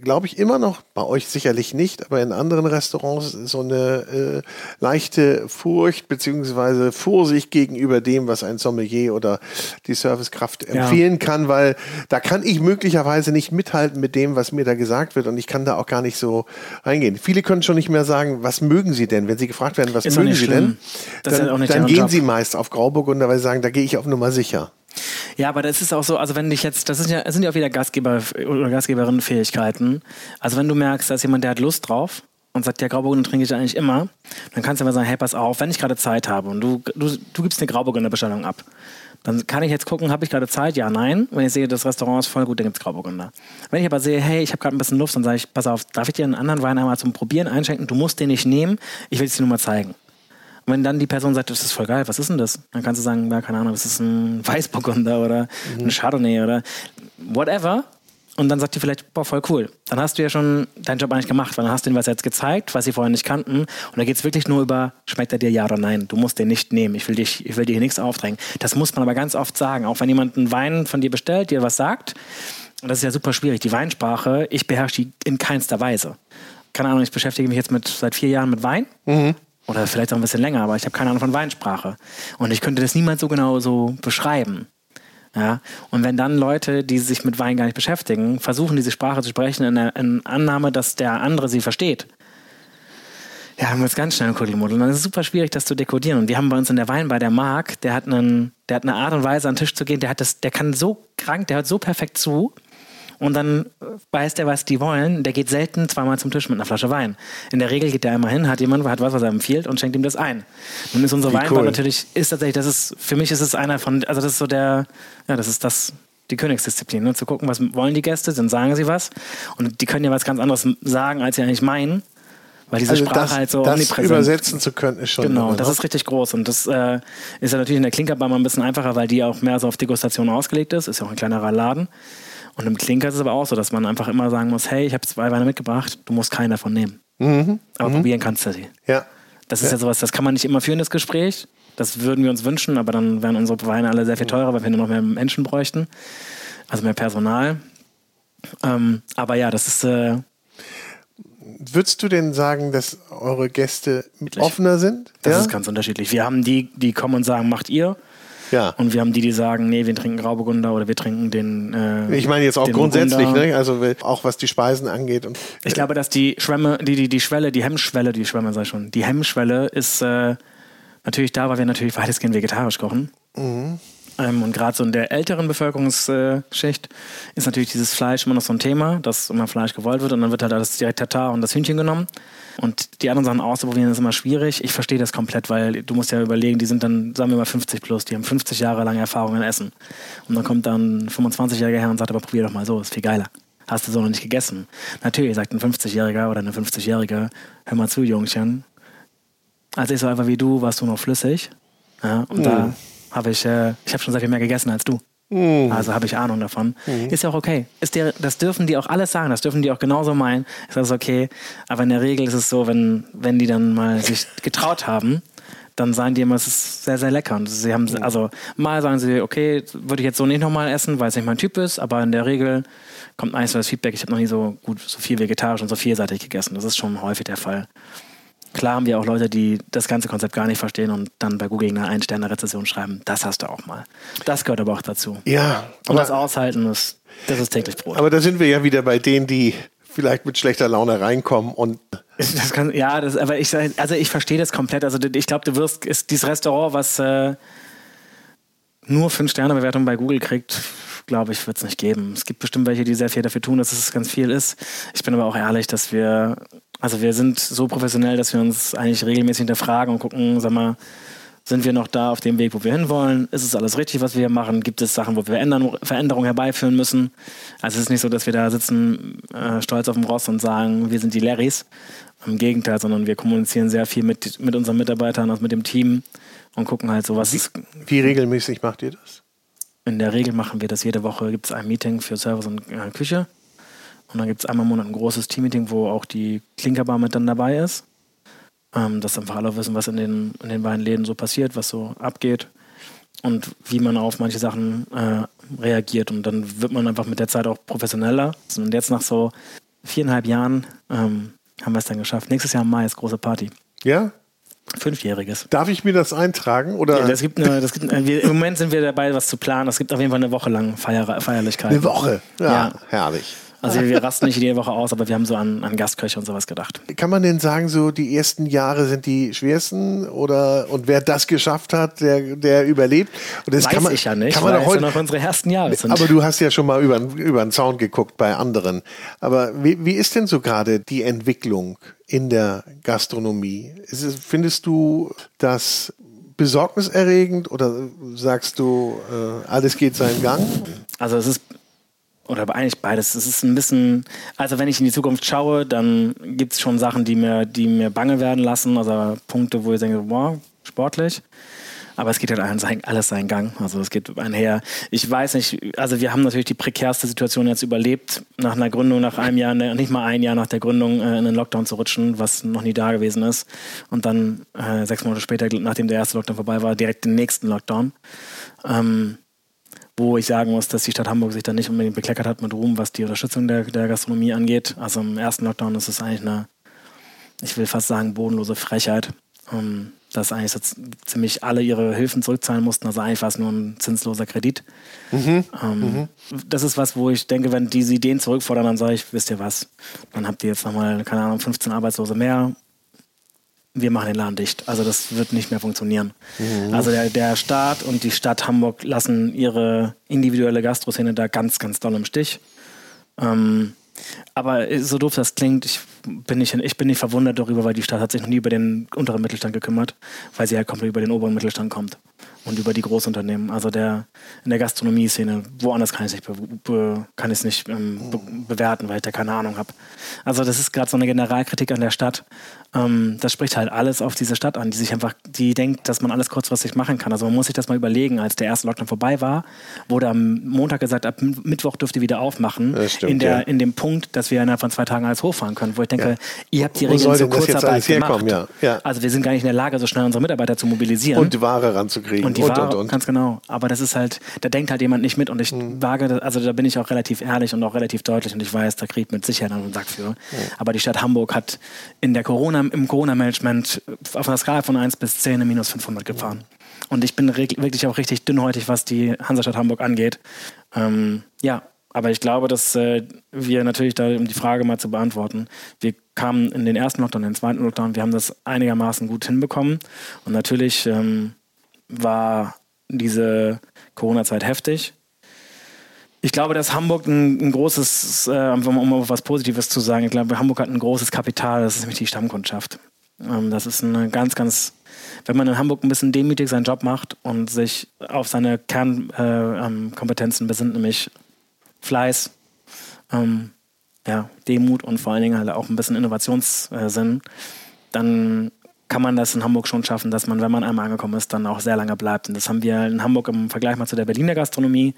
glaube ich, immer noch, bei euch sicherlich nicht, aber in anderen Restaurants so eine äh, leichte Furcht beziehungsweise Vorsicht gegenüber dem, was ein Sommelier oder die Servicekraft empfehlen kann, weil da kann ich möglicherweise nicht mithalten mit dem, was mir da gesagt wird und ich kann da auch gar nicht so reingehen. Viele können schon nicht mehr sagen, was mögen sie denn, wenn sie gefragt werden, was Ist mögen sie schlimm. denn, Das dann, ja auch dann deren gehen Job. sie meist auf Grauburgunder, weil sie sagen, da gehe ich auf Nummer sicher. Ja, aber das ist auch so, also wenn dich jetzt, das ja, das sind ja auch wieder Gastgeber oder Gastgeberinnenfähigkeiten. Also wenn du merkst, da ist jemand, der hat Lust drauf und sagt, ja, Grauburgunder trinke ich eigentlich immer, dann kannst du immer sagen, hey, pass auf, wenn ich gerade Zeit habe und du, du, du gibst eine Grauburgunder-Bestellung ab, dann kann ich jetzt gucken, habe ich gerade Zeit? Ja, nein. Wenn ich sehe, das Restaurant ist voll gut, dann gibt es Grauburgunder. Wenn ich aber sehe, hey, ich habe gerade ein bisschen Luft, dann sage ich, pass auf, darf ich dir einen anderen Wein einmal zum Probieren einschenken? Du musst den nicht nehmen, ich will es dir nur mal zeigen. Und wenn dann die Person sagt, das ist voll geil, was ist denn das? Dann kannst du sagen, ja, keine Ahnung, das ist ein Weißburgunder oder ein Chardonnay oder whatever. Und dann sagt die vielleicht, boah, voll cool. Dann hast du ja schon deinen Job eigentlich gemacht, weil dann hast du ihnen was jetzt gezeigt, was sie vorher nicht kannten. Und da geht es wirklich nur über, schmeckt er dir ja oder nein? Du musst den nicht nehmen. Ich will, dich, ich will dir hier nichts aufdrängen. Das muss man aber ganz oft sagen. Auch wenn jemand einen Wein von dir bestellt, dir was sagt, und das ist ja super schwierig. Die Weinsprache, ich beherrsche die in keinster Weise. Keine Ahnung, ich beschäftige mich jetzt mit, seit vier Jahren mit Wein. Oder vielleicht auch ein bisschen länger, aber ich habe keine Ahnung von Weinsprache. Und ich könnte das niemals so genau so beschreiben. Ja? Und wenn dann Leute, die sich mit Wein gar nicht beschäftigen, versuchen, diese Sprache zu sprechen, in der in Annahme, dass der andere sie versteht, ja, dann wird es ganz schnell ein Kuddelmuddel. Und dann ist es super schwierig, das zu dekodieren. Und wir haben bei uns in der Wein bei der Mark, der hat, einen, der hat eine Art und Weise, an den Tisch zu gehen, der, hat das, der kann so krank, der hört so perfekt zu. Und dann weiß der, was die wollen. Der geht selten zweimal zum Tisch mit einer Flasche Wein. In der Regel geht der einmal hin, hat jemand, hat was, was er empfiehlt und schenkt ihm das ein. Nun ist unsere Wie Weinbar cool. natürlich, ist tatsächlich, das ist, für mich ist es einer von, also das ist so der, ja, das ist das, die Königsdisziplin, ne? zu gucken, was wollen die Gäste, dann sagen sie was. Und die können ja was ganz anderes sagen, als sie eigentlich meinen. Weil diese Also Sprache das, halt so das omnipräsent übersetzen zu können, ist schon Genau, immer, das ne? ist richtig groß. Und das äh, ist ja natürlich in der Klinkerbar mal ein bisschen einfacher, weil die auch mehr so auf Degustation ausgelegt ist. Ist ja auch ein kleinerer Laden. Und im Klinker ist es aber auch so, dass man einfach immer sagen muss, hey, ich habe zwei Weine mitgebracht, du musst keinen davon nehmen. Mhm. Aber probieren kannst du sie. Ja. Das ist ja. sowas, das kann man nicht immer führen, das Gespräch. Das würden wir uns wünschen, aber dann wären unsere Weine alle sehr viel teurer, weil wir nur noch mehr Menschen bräuchten. Also mehr Personal. Ähm, aber ja, das ist, äh, Würdest du denn sagen, dass eure Gäste offener sind? das ja? ist ganz unterschiedlich. Wir haben die, die kommen und sagen, macht ihr. Ja. Und wir haben die, die sagen, nee, wir trinken Grauburgunder oder wir trinken den. Äh, Ich meine jetzt auch grundsätzlich, Burgunder. ne? also auch was die Speisen angeht. Und, Ich glaube, dass die Schwemme, die, die, die Schwelle, die Hemmschwelle, die Schwemme sei schon, die Hemmschwelle ist äh, natürlich da, weil wir natürlich weitestgehend vegetarisch kochen. Ähm, und gerade so in der älteren Bevölkerungsschicht ist natürlich dieses Fleisch immer noch so ein Thema, dass immer Fleisch gewollt wird und dann wird halt alles direkt Tatar und das Hühnchen genommen. Und die anderen Sachen auszuprobieren ist immer schwierig. Ich verstehe das komplett, weil du musst ja überlegen, die sind dann, sagen wir mal 50 plus, die haben 50 Jahre lange Erfahrung in Essen. Und dann kommt dann ein 25-jähriger her und sagt, aber probier doch mal so, ist viel geiler. Hast du so noch nicht gegessen? Natürlich sagt ein 50-Jähriger oder eine 50-Jährige, hör mal zu, Jungchen. Als ich so einfach wie du, warst du noch flüssig. Ja, und da habe ich, äh, ich habe schon sehr viel mehr gegessen als du. Also habe ich Ahnung davon. Ist ja auch okay. Ist der, das dürfen die auch alles sagen, das dürfen die auch genauso meinen. Ist das okay? Aber in der Regel ist es so, wenn, wenn die dann mal sich getraut haben, dann sagen die immer, es ist sehr, sehr lecker. Und sie haben, also mal sagen sie, okay, würde ich jetzt so nicht nochmal essen, weil es nicht mein Typ ist, aber in der Regel kommt eigentlich so das Feedback, ich habe noch nie so gut, so viel vegetarisch und so vielseitig gegessen. Das ist schon häufig der Fall. Klar haben wir auch Leute, die das ganze Konzept gar nicht verstehen und dann bei Google eine Ein-Sterne-Rezession schreiben. Das hast du auch mal. Das gehört aber auch dazu. ja, Und das Aushalten ist, das ist täglich Brot. aber da sind wir ja wieder bei denen, die vielleicht mit schlechter Laune reinkommen und Das kann, ja, das, aber ich, also ich verstehe das komplett. Also ich glaube, du wirst, ist dieses Restaurant, was äh, nur 5-Sterne-Bewertung bei Google kriegt, glaube ich, wird es nicht geben. Es gibt bestimmt welche, die sehr viel dafür tun, dass es ganz viel ist. Ich bin aber auch ehrlich, dass wir, also wir sind so professionell, dass wir uns eigentlich regelmäßig hinterfragen und gucken, sag mal, sind wir noch da auf dem Weg, wo wir hinwollen? Ist es alles richtig, was wir hier machen? Gibt es Sachen, wo wir ändern, Veränderungen herbeiführen müssen? Also es ist nicht so, dass wir da sitzen, äh, stolz auf dem Ross und sagen, wir sind die Larrys. Im Gegenteil, sondern wir kommunizieren sehr viel mit, mit unseren Mitarbeitern, also mit dem Team und gucken halt so, was ist. wie regelmäßig macht ihr das? In der Regel machen wir das jede Woche, gibt es ein Meeting für Service und äh, Küche. Und dann gibt es einmal im Monat ein großes Teammeeting, wo auch die Klinkerbar mit dann dabei ist. Ähm, dass einfach alle wissen, was in den, in den beiden Läden so passiert, was so abgeht und wie man auf manche Sachen äh, reagiert. Und dann wird man einfach mit der Zeit auch professioneller. Und jetzt nach so viereinhalb Jahren ähm, haben wir es dann geschafft. Nächstes Jahr im Mai ist große Party. Ja? Fünfjähriges. Darf ich mir das eintragen? Oder? Ja, das gibt eine, das gibt, wir, Im Moment sind wir dabei, was zu planen. Es gibt auf jeden Fall eine Woche lang Feier, Feierlichkeit. Eine Woche? Ja, Ja. herrlich. Also wir rasten nicht jede Woche aus, aber wir haben so an, an Gastköche und sowas gedacht. Kann man denn sagen, so die ersten Jahre sind die schwersten oder und wer das geschafft hat, der, der überlebt? Und das Weiß kann man, ich ja nicht, Kann man weil es ja heute, noch unsere ersten Jahre sind. aber du hast ja schon mal über, über den Zaun geguckt bei anderen. Aber wie, wie ist denn so gerade die Entwicklung in der Gastronomie? Es, findest du das besorgniserregend oder sagst du, äh, alles geht seinen Gang? Also es ist, oder eigentlich beides. Es ist ein bisschen, also wenn ich in die Zukunft schaue, dann gibt es schon Sachen, die mir, die mir bange werden lassen, also Punkte, wo ich denke, boah, sportlich. Aber es geht halt alles seinen Gang. Also es geht einher. Ich weiß nicht, also wir haben natürlich die prekärste Situation jetzt überlebt, nach einer Gründung, nach einem Jahr, ne, nicht mal ein Jahr nach der Gründung äh, in den Lockdown zu rutschen, was noch nie da gewesen ist. Und dann äh, sechs Monate später, nachdem der erste Lockdown vorbei war, direkt den nächsten Lockdown. Ähm, wo ich sagen muss, dass die Stadt Hamburg sich da nicht unbedingt bekleckert hat mit Ruhm, was die Unterstützung der, der Gastronomie angeht. Also im ersten Lockdown ist es eigentlich eine, ich will fast sagen, bodenlose Frechheit, ähm, dass eigentlich so ziemlich alle ihre Hilfen zurückzahlen mussten. Also eigentlich war es nur ein zinsloser Kredit. Ähm, Das ist was, wo ich denke, wenn diese Ideen zurückfordern, dann sage ich, wisst ihr was, dann habt ihr jetzt nochmal, keine Ahnung, 15 Arbeitslose mehr, wir machen den Laden dicht. Also das wird nicht mehr funktionieren. Also der, der Staat und die Stadt Hamburg lassen ihre individuelle Gastroszene da ganz, ganz doll im Stich. Ähm, aber so doof das klingt, ich bin, nicht, ich bin nicht verwundert darüber, weil die Stadt hat sich noch nie über den unteren Mittelstand gekümmert, weil sie halt komplett über den oberen Mittelstand kommt und über die Großunternehmen. Also der in der Gastronomie-Szene, woanders kann ich es nicht, be, be, kann nicht ähm, be, bewerten, weil ich da keine Ahnung habe. Also das ist gerade so eine Generalkritik an der Stadt. Ähm, das spricht halt alles auf diese Stadt an, die sich einfach, die denkt, dass man alles kurzfristig machen kann. Also man muss sich das mal überlegen, als der erste Lockdown vorbei war, wurde am Montag gesagt, ab Mittwoch dürft ihr wieder aufmachen. Das stimmt, in, der, ja. in dem Punkt, dass wir innerhalb von zwei Tagen alles hochfahren können, wo ich denke, Ja. ihr habt die Regeln Kurzarbeit alles herkommen? gemacht. Ja, ja. Also wir sind gar nicht in der Lage, so schnell unsere Mitarbeiter zu mobilisieren. Und die Ware ranzukriegen. Und die und, Ware, und, und. ganz genau. Aber das ist halt, da denkt halt jemand nicht mit und ich Mhm. wage, also da bin ich auch relativ ehrlich und auch relativ deutlich und ich weiß, da kriegt mit Sicherheit einen Sack für. Aber die Stadt Hamburg hat in der Corona, im Corona-Management auf einer Skala von 1 bis 10 eine minus 500 gefahren. Und ich bin wirklich auch richtig dünnhäutig, was die Hansestadt Hamburg angeht. Ähm, ja, aber ich glaube, dass äh, wir natürlich da, um die Frage mal zu beantworten, wir kamen in den ersten Lockdown, in den zweiten Lockdown, wir haben das einigermaßen gut hinbekommen. Und natürlich ähm, war diese Corona-Zeit heftig. Ich glaube, dass Hamburg ein, ein großes, äh, um mal was Positives zu sagen, ich glaube, Hamburg hat ein großes Kapital, das ist nämlich die Stammkundschaft. Ähm, das ist eine ganz, ganz, wenn man in Hamburg ein bisschen demütig seinen Job macht und sich auf seine Kernkompetenzen äh, ähm, besinnt, nämlich Fleiß, ähm, ja, Demut und vor allen Dingen halt auch ein bisschen Innovationssinn, dann kann man das in Hamburg schon schaffen, dass man, wenn man einmal angekommen ist, dann auch sehr lange bleibt. Und das haben wir in Hamburg im Vergleich mal zu der Berliner Gastronomie.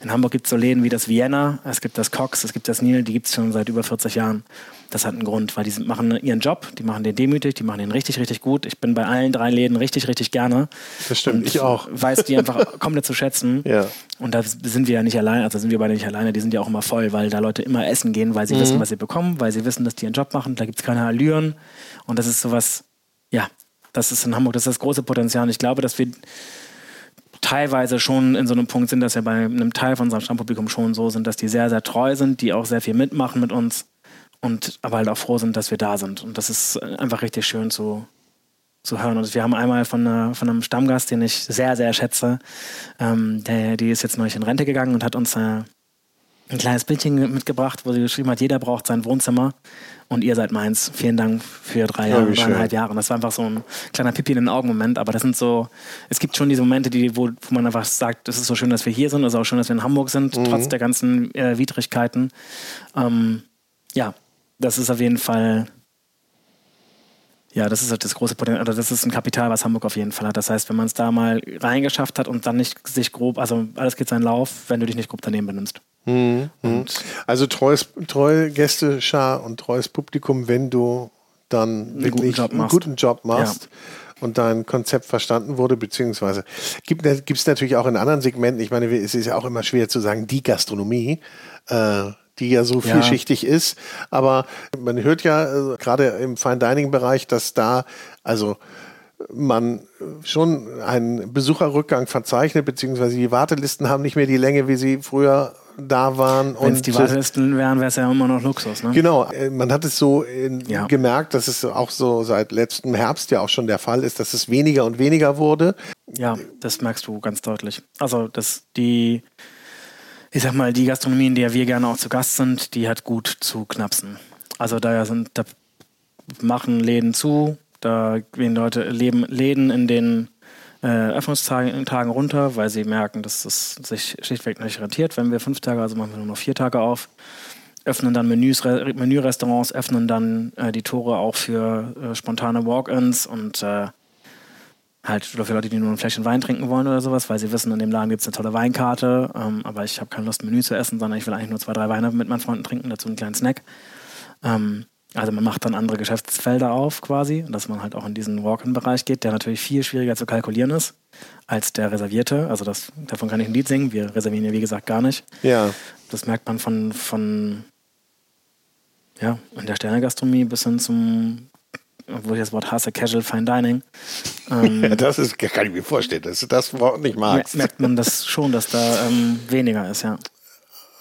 In Hamburg gibt es so Läden wie das Vienna, es gibt das Cox, es gibt das Nil, die gibt es schon seit über 40 Jahren. Das hat einen Grund, weil die machen ihren Job, die machen den demütig, die machen den richtig, richtig gut. Ich bin bei allen drei Läden richtig, richtig gerne. Das stimmt, ich auch. Weiß die einfach komplett zu schätzen. Ja. Und da sind wir ja nicht allein, also sind wir beide nicht alleine, die sind ja auch immer voll, weil da Leute immer essen gehen, weil sie wissen, was sie bekommen, weil sie wissen, dass die ihren Job machen, da gibt es keine Allüren. Und das ist sowas, ja, das ist in Hamburg, das ist das große Potenzial. Und ich glaube, dass wir teilweise schon in so einem Punkt sind, dass wir bei einem Teil von unserem Stammpublikum schon so sind, dass die sehr, sehr treu sind, die auch sehr viel mitmachen mit uns und aber halt auch froh sind, dass wir da sind. Und das ist einfach richtig schön zu, zu hören. Und wir haben einmal von, einer, von einem Stammgast, den ich sehr, sehr schätze, ähm, der, die ist jetzt neulich in Rente gegangen und hat uns äh, ein kleines Bildchen mitgebracht, wo sie geschrieben hat, jeder braucht sein Wohnzimmer und ihr seid meins. Vielen Dank für drei Ja, Jahre, schön. dreieinhalb Jahre. Und das war einfach so ein kleiner Pipi in den Augen-Moment. Aber das sind so, es gibt schon diese Momente, die, wo, wo man einfach sagt, es ist so schön, dass wir hier sind, es ist auch schön, dass wir in Hamburg sind, Mhm. trotz der ganzen äh, Widrigkeiten. Ähm, ja, das ist auf jeden Fall ja, das ist halt das große Potenzial, oder das ist ein Kapital, was Hamburg auf jeden Fall hat. Das heißt, wenn man es da mal reingeschafft hat und dann nicht sich grob, also alles geht seinen Lauf, wenn du dich nicht grob daneben benimmst. Mhm. Also treues, treue Gästeschar und treues Publikum, wenn du dann einen wirklich guten einen guten Job machst. Ja. Und dein Konzept verstanden wurde, beziehungsweise gibt es natürlich auch in anderen Segmenten, ich meine, es ist ja auch immer schwer zu sagen, die Gastronomie, äh, die ja so vielschichtig ja. ist. Aber man hört ja äh, gerade im Fine Dining Bereich, dass da also man schon einen Besucherrückgang verzeichnet, beziehungsweise die Wartelisten haben nicht mehr die Länge, wie sie früher da waren. Wenn es die Wartelisten wären, wäre es ja immer noch Luxus. Ne? Genau, äh, man hat es so ja. gemerkt, dass es auch so seit letztem Herbst ja auch schon der Fall ist, dass es weniger und weniger wurde. Ja, das merkst du ganz deutlich. Also, dass die, ich sag mal, die Gastronomie, in der wir gerne auch zu Gast sind, die hat gut zu knapsen. Also da sind, da machen Läden zu, da gehen Leute, leben Läden in den äh, Öffnungstagen runter, weil sie merken, dass es sich schlichtweg nicht rentiert. Wenn wir fünf Tage, also machen wir nur noch vier Tage auf, öffnen dann Menüs, Menürestaurants, öffnen dann äh, die Tore auch für äh, spontane Walk-ins und äh, halt oder für Leute, die nur ein Fläschchen Wein trinken wollen oder sowas, weil sie wissen, in dem Laden gibt es eine tolle Weinkarte, ähm, aber ich habe keine Lust, Menü zu essen, sondern ich will eigentlich nur zwei, drei Weine mit meinen Freunden trinken, dazu einen kleinen Snack. Ähm, also man macht dann andere Geschäftsfelder auf quasi, dass man halt auch in diesen Walk-in-Bereich geht, der natürlich viel schwieriger zu kalkulieren ist als der reservierte. Also das, davon kann ich ein Lied singen. Wir reservieren ja wie gesagt gar nicht. Ja. Das merkt man von, von ja, in der Sternegastronomie bis hin zum, wo ich das Wort hasse, Casual Fine Dining. Ähm, ja, das ist, kann ich mir vorstellen, dass du das Wort nicht magst. Merkt man das schon, dass da ähm, weniger ist, ja.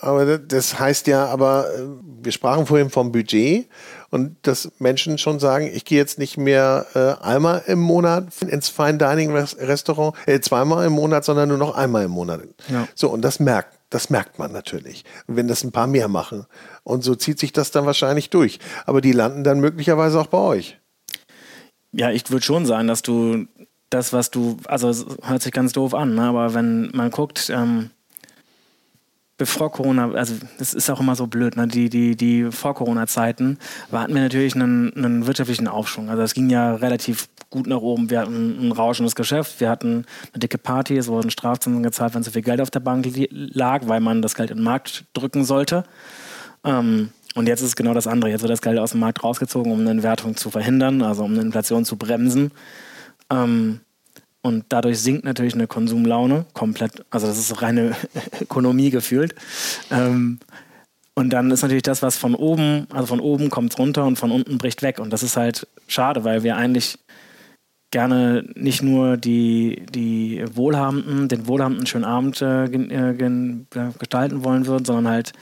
Aber das heißt ja, aber äh, wir sprachen vorhin vom Budget und dass Menschen schon sagen, ich gehe jetzt nicht mehr äh, einmal im Monat ins Fine Dining Restaurant, äh, zweimal im Monat, sondern nur noch einmal im Monat. Ja. So, und das merkt, das merkt man natürlich. wenn das ein paar mehr machen. Und so zieht sich das dann wahrscheinlich durch. Aber die landen dann möglicherweise auch bei euch. Ja, ich würde schon sagen, dass du das, was du, also hört sich ganz doof an, ne? aber wenn man guckt, ähm, bevor Corona, also das ist auch immer so blöd, ne? die, die, die vor Corona-Zeiten hatten wir natürlich einen, einen wirtschaftlichen Aufschwung. Also es ging ja relativ gut nach oben. Wir hatten ein rauschendes Geschäft, wir hatten eine dicke Party, es wurden Strafzinsen gezahlt, wenn zu viel Geld auf der Bank lag, weil man das Geld in den Markt drücken sollte. Ähm, und jetzt ist genau das andere. Jetzt wird das Geld aus dem Markt rausgezogen, um eine Entwertung zu verhindern, also um eine Inflation zu bremsen. Ähm, und dadurch sinkt natürlich eine Konsumlaune komplett. Also das ist reine Ökonomie gefühlt. Ähm, und dann ist natürlich das, was von oben, also von oben kommt runter und von unten bricht weg. Und das ist halt schade, weil wir eigentlich gerne nicht nur die, die Wohlhabenden, den Wohlhabenden schönen Abend äh, äh, gestalten wollen würden, sondern halt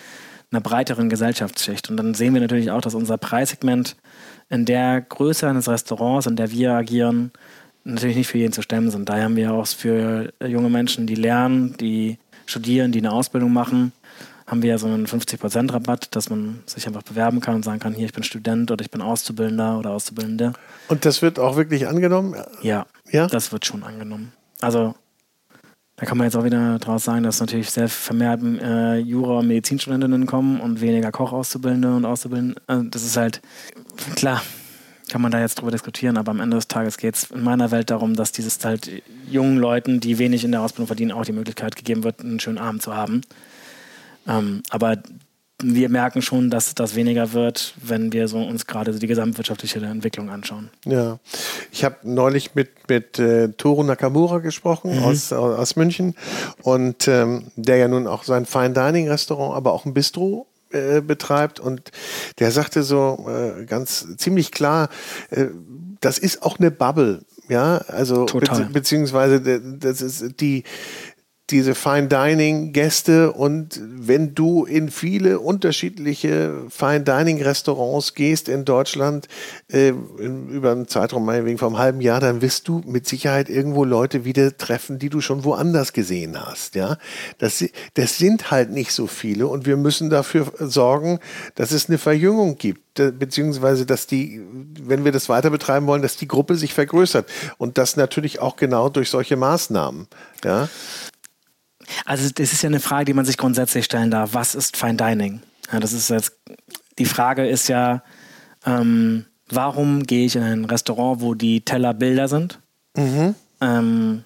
einer breiteren Gesellschaftsschicht. Und dann sehen wir natürlich auch, dass unser Preissegment in der Größe eines Restaurants, in der wir agieren, natürlich nicht für jeden zu stemmen sind. Daher haben wir auch für junge Menschen, die lernen, die studieren, die eine Ausbildung machen, haben wir ja so einen 50% Rabatt, dass man sich einfach bewerben kann und sagen kann, hier, ich bin Student oder ich bin Auszubildender oder Auszubildende. Und das wird auch wirklich angenommen? Ja, ja? das wird schon angenommen. Also da kann man jetzt auch wieder daraus sagen, dass natürlich sehr vermehrt äh, Jura- und Medizinstudentinnen kommen und weniger Kochauszubildende und Auszubildende. Also das ist halt, klar, kann man da jetzt drüber diskutieren, aber am Ende des Tages geht es in meiner Welt darum, dass dieses halt jungen Leuten, die wenig in der Ausbildung verdienen, auch die Möglichkeit gegeben wird, einen schönen Abend zu haben. Ähm, aber wir merken schon, dass das weniger wird, wenn wir so uns gerade die gesamtwirtschaftliche Entwicklung anschauen. Ja, ich habe neulich mit, mit äh, Toru Nakamura gesprochen mhm. aus, aus München. Und ähm, der ja nun auch sein Fine Dining Restaurant, aber auch ein Bistro äh, betreibt. Und der sagte so äh, ganz ziemlich klar, äh, das ist auch eine Bubble, ja, also be beziehungsweise das ist die diese Fine Dining Gäste und wenn du in viele unterschiedliche Fine Dining Restaurants gehst in Deutschland äh, in, über einen Zeitraum meinetwegen vom halben Jahr, dann wirst du mit Sicherheit irgendwo Leute wieder treffen, die du schon woanders gesehen hast. Ja, das, das sind halt nicht so viele und wir müssen dafür sorgen, dass es eine Verjüngung gibt beziehungsweise dass die, wenn wir das weiter betreiben wollen, dass die Gruppe sich vergrößert und das natürlich auch genau durch solche Maßnahmen. Ja. Also das ist ja eine Frage, die man sich grundsätzlich stellen darf. Was ist Fine Dining? Ja, das ist jetzt, die Frage ist ja, ähm, warum gehe ich in ein Restaurant, wo die Teller Bilder sind? Mhm. Ähm,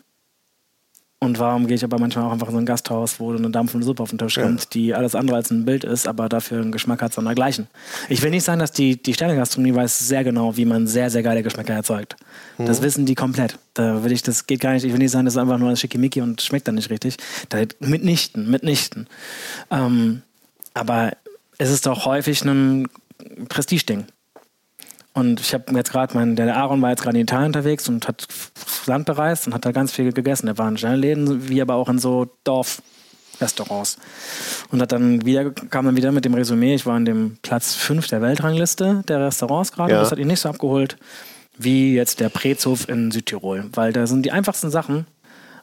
Und warum gehe ich aber manchmal auch einfach in so ein Gasthaus, wo eine dampfende Suppe auf den Tisch kommt, ja. die alles andere als ein Bild ist, aber dafür einen Geschmack hat, sondern dergleichen. Ich will nicht sagen, dass die, die Sternegastronomie weiß sehr genau, wie man sehr, sehr geile Geschmäcker erzeugt. Mhm. Das wissen die komplett. Da will ich, das geht gar nicht, ich will nicht sagen, das ist einfach nur ein Schickimicki und schmeckt dann nicht richtig. Da, mitnichten, mitnichten. Ähm, aber es ist doch häufig ein Prestigeding. Und ich habe jetzt gerade, mein, der Aaron war jetzt gerade in Italien unterwegs und hat Land bereist und hat da ganz viel gegessen. Er war in Schnellläden, wie aber auch in so Dorfrestaurants. Und hat dann wieder, kam dann wieder mit dem Resümee, ich war an dem Platz 5 der Weltrangliste der Restaurants gerade. Ja. Das hat ihn nicht so abgeholt wie jetzt der Prezhof in Südtirol. Weil da sind die einfachsten Sachen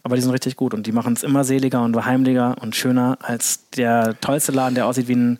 aber die sind richtig gut und die machen es immer seliger und heimlicher und schöner als der tollste Laden, der aussieht wie ein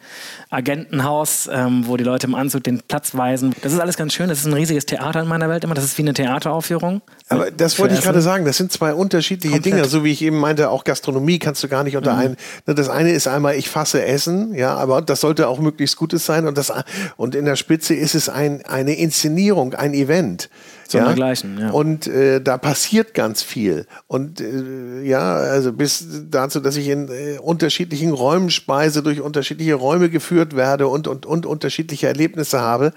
Agentenhaus, ähm, wo die Leute im Anzug den Platz weisen. Das ist alles ganz schön. Das ist ein riesiges Theater in meiner Welt immer. Das ist wie eine Theateraufführung. Aber das wollte ich gerade sagen. Das sind zwei unterschiedliche Komplett. Dinge. So wie ich eben meinte, auch Gastronomie kannst du gar nicht unter mhm. einen. Ne, das eine ist einmal, ich fasse Essen, ja, aber das sollte auch möglichst Gutes sein. Und, das, und in der Spitze ist es ein, eine Inszenierung, ein Event. Sondergleichen, ja. ja. Und äh, da passiert ganz viel. Und äh, ja, also bis dazu, dass ich in äh, unterschiedlichen Räumen speise, durch unterschiedliche Räume geführt werde und, und, und unterschiedliche Erlebnisse habe.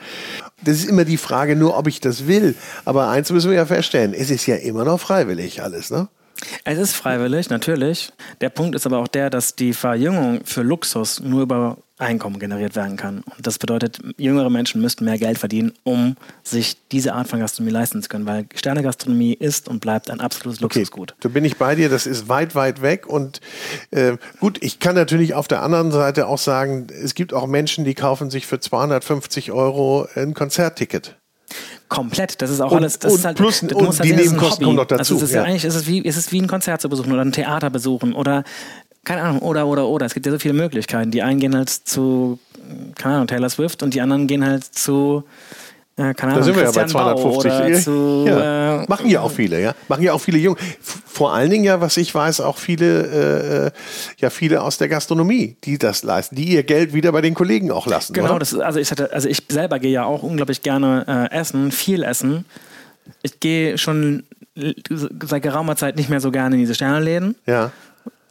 Das ist immer die Frage nur, ob ich das will. Aber eins müssen wir ja feststellen, es ist ja immer noch freiwillig alles, ne? Es ist freiwillig, natürlich. Der Punkt ist aber auch der, dass die Verjüngung für Luxus nur über Einkommen generiert werden kann. Und das bedeutet, jüngere Menschen müssten mehr Geld verdienen, um sich diese Art von Gastronomie leisten zu können, weil Sternegastronomie ist und bleibt ein absolutes Luxusgut. Okay, da bin ich bei dir, das ist weit, weit weg. Und äh, gut, ich kann natürlich auf der anderen Seite auch sagen, es gibt auch Menschen, die kaufen sich für 250 Euro ein Konzertticket. Komplett, das ist auch und, alles. Das und ist halt, plus, und halt die Nebenkosten kommen noch dazu. Also es ist ja. eigentlich ist es, wie, ist es wie ein Konzert zu besuchen oder ein Theater besuchen oder keine Ahnung, oder, oder, oder. Es gibt ja so viele Möglichkeiten. Die einen gehen halt zu, keine Ahnung, Taylor Swift und die anderen gehen halt zu, keine Ahnung, da sind wir Christian ja bei 250. Zu, ja. Äh, Machen ja auch viele, ja. Machen ja auch viele Jungen. Vor allen Dingen ja, was ich weiß, auch viele, äh, ja, viele aus der Gastronomie, die das leisten, die ihr Geld wieder bei den Kollegen auch lassen. Genau, ist, also ich hatte, also ich selber gehe ja auch unglaublich gerne äh, essen, viel essen. Ich gehe schon seit geraumer Zeit nicht mehr so gerne in diese Sterneläden. Ja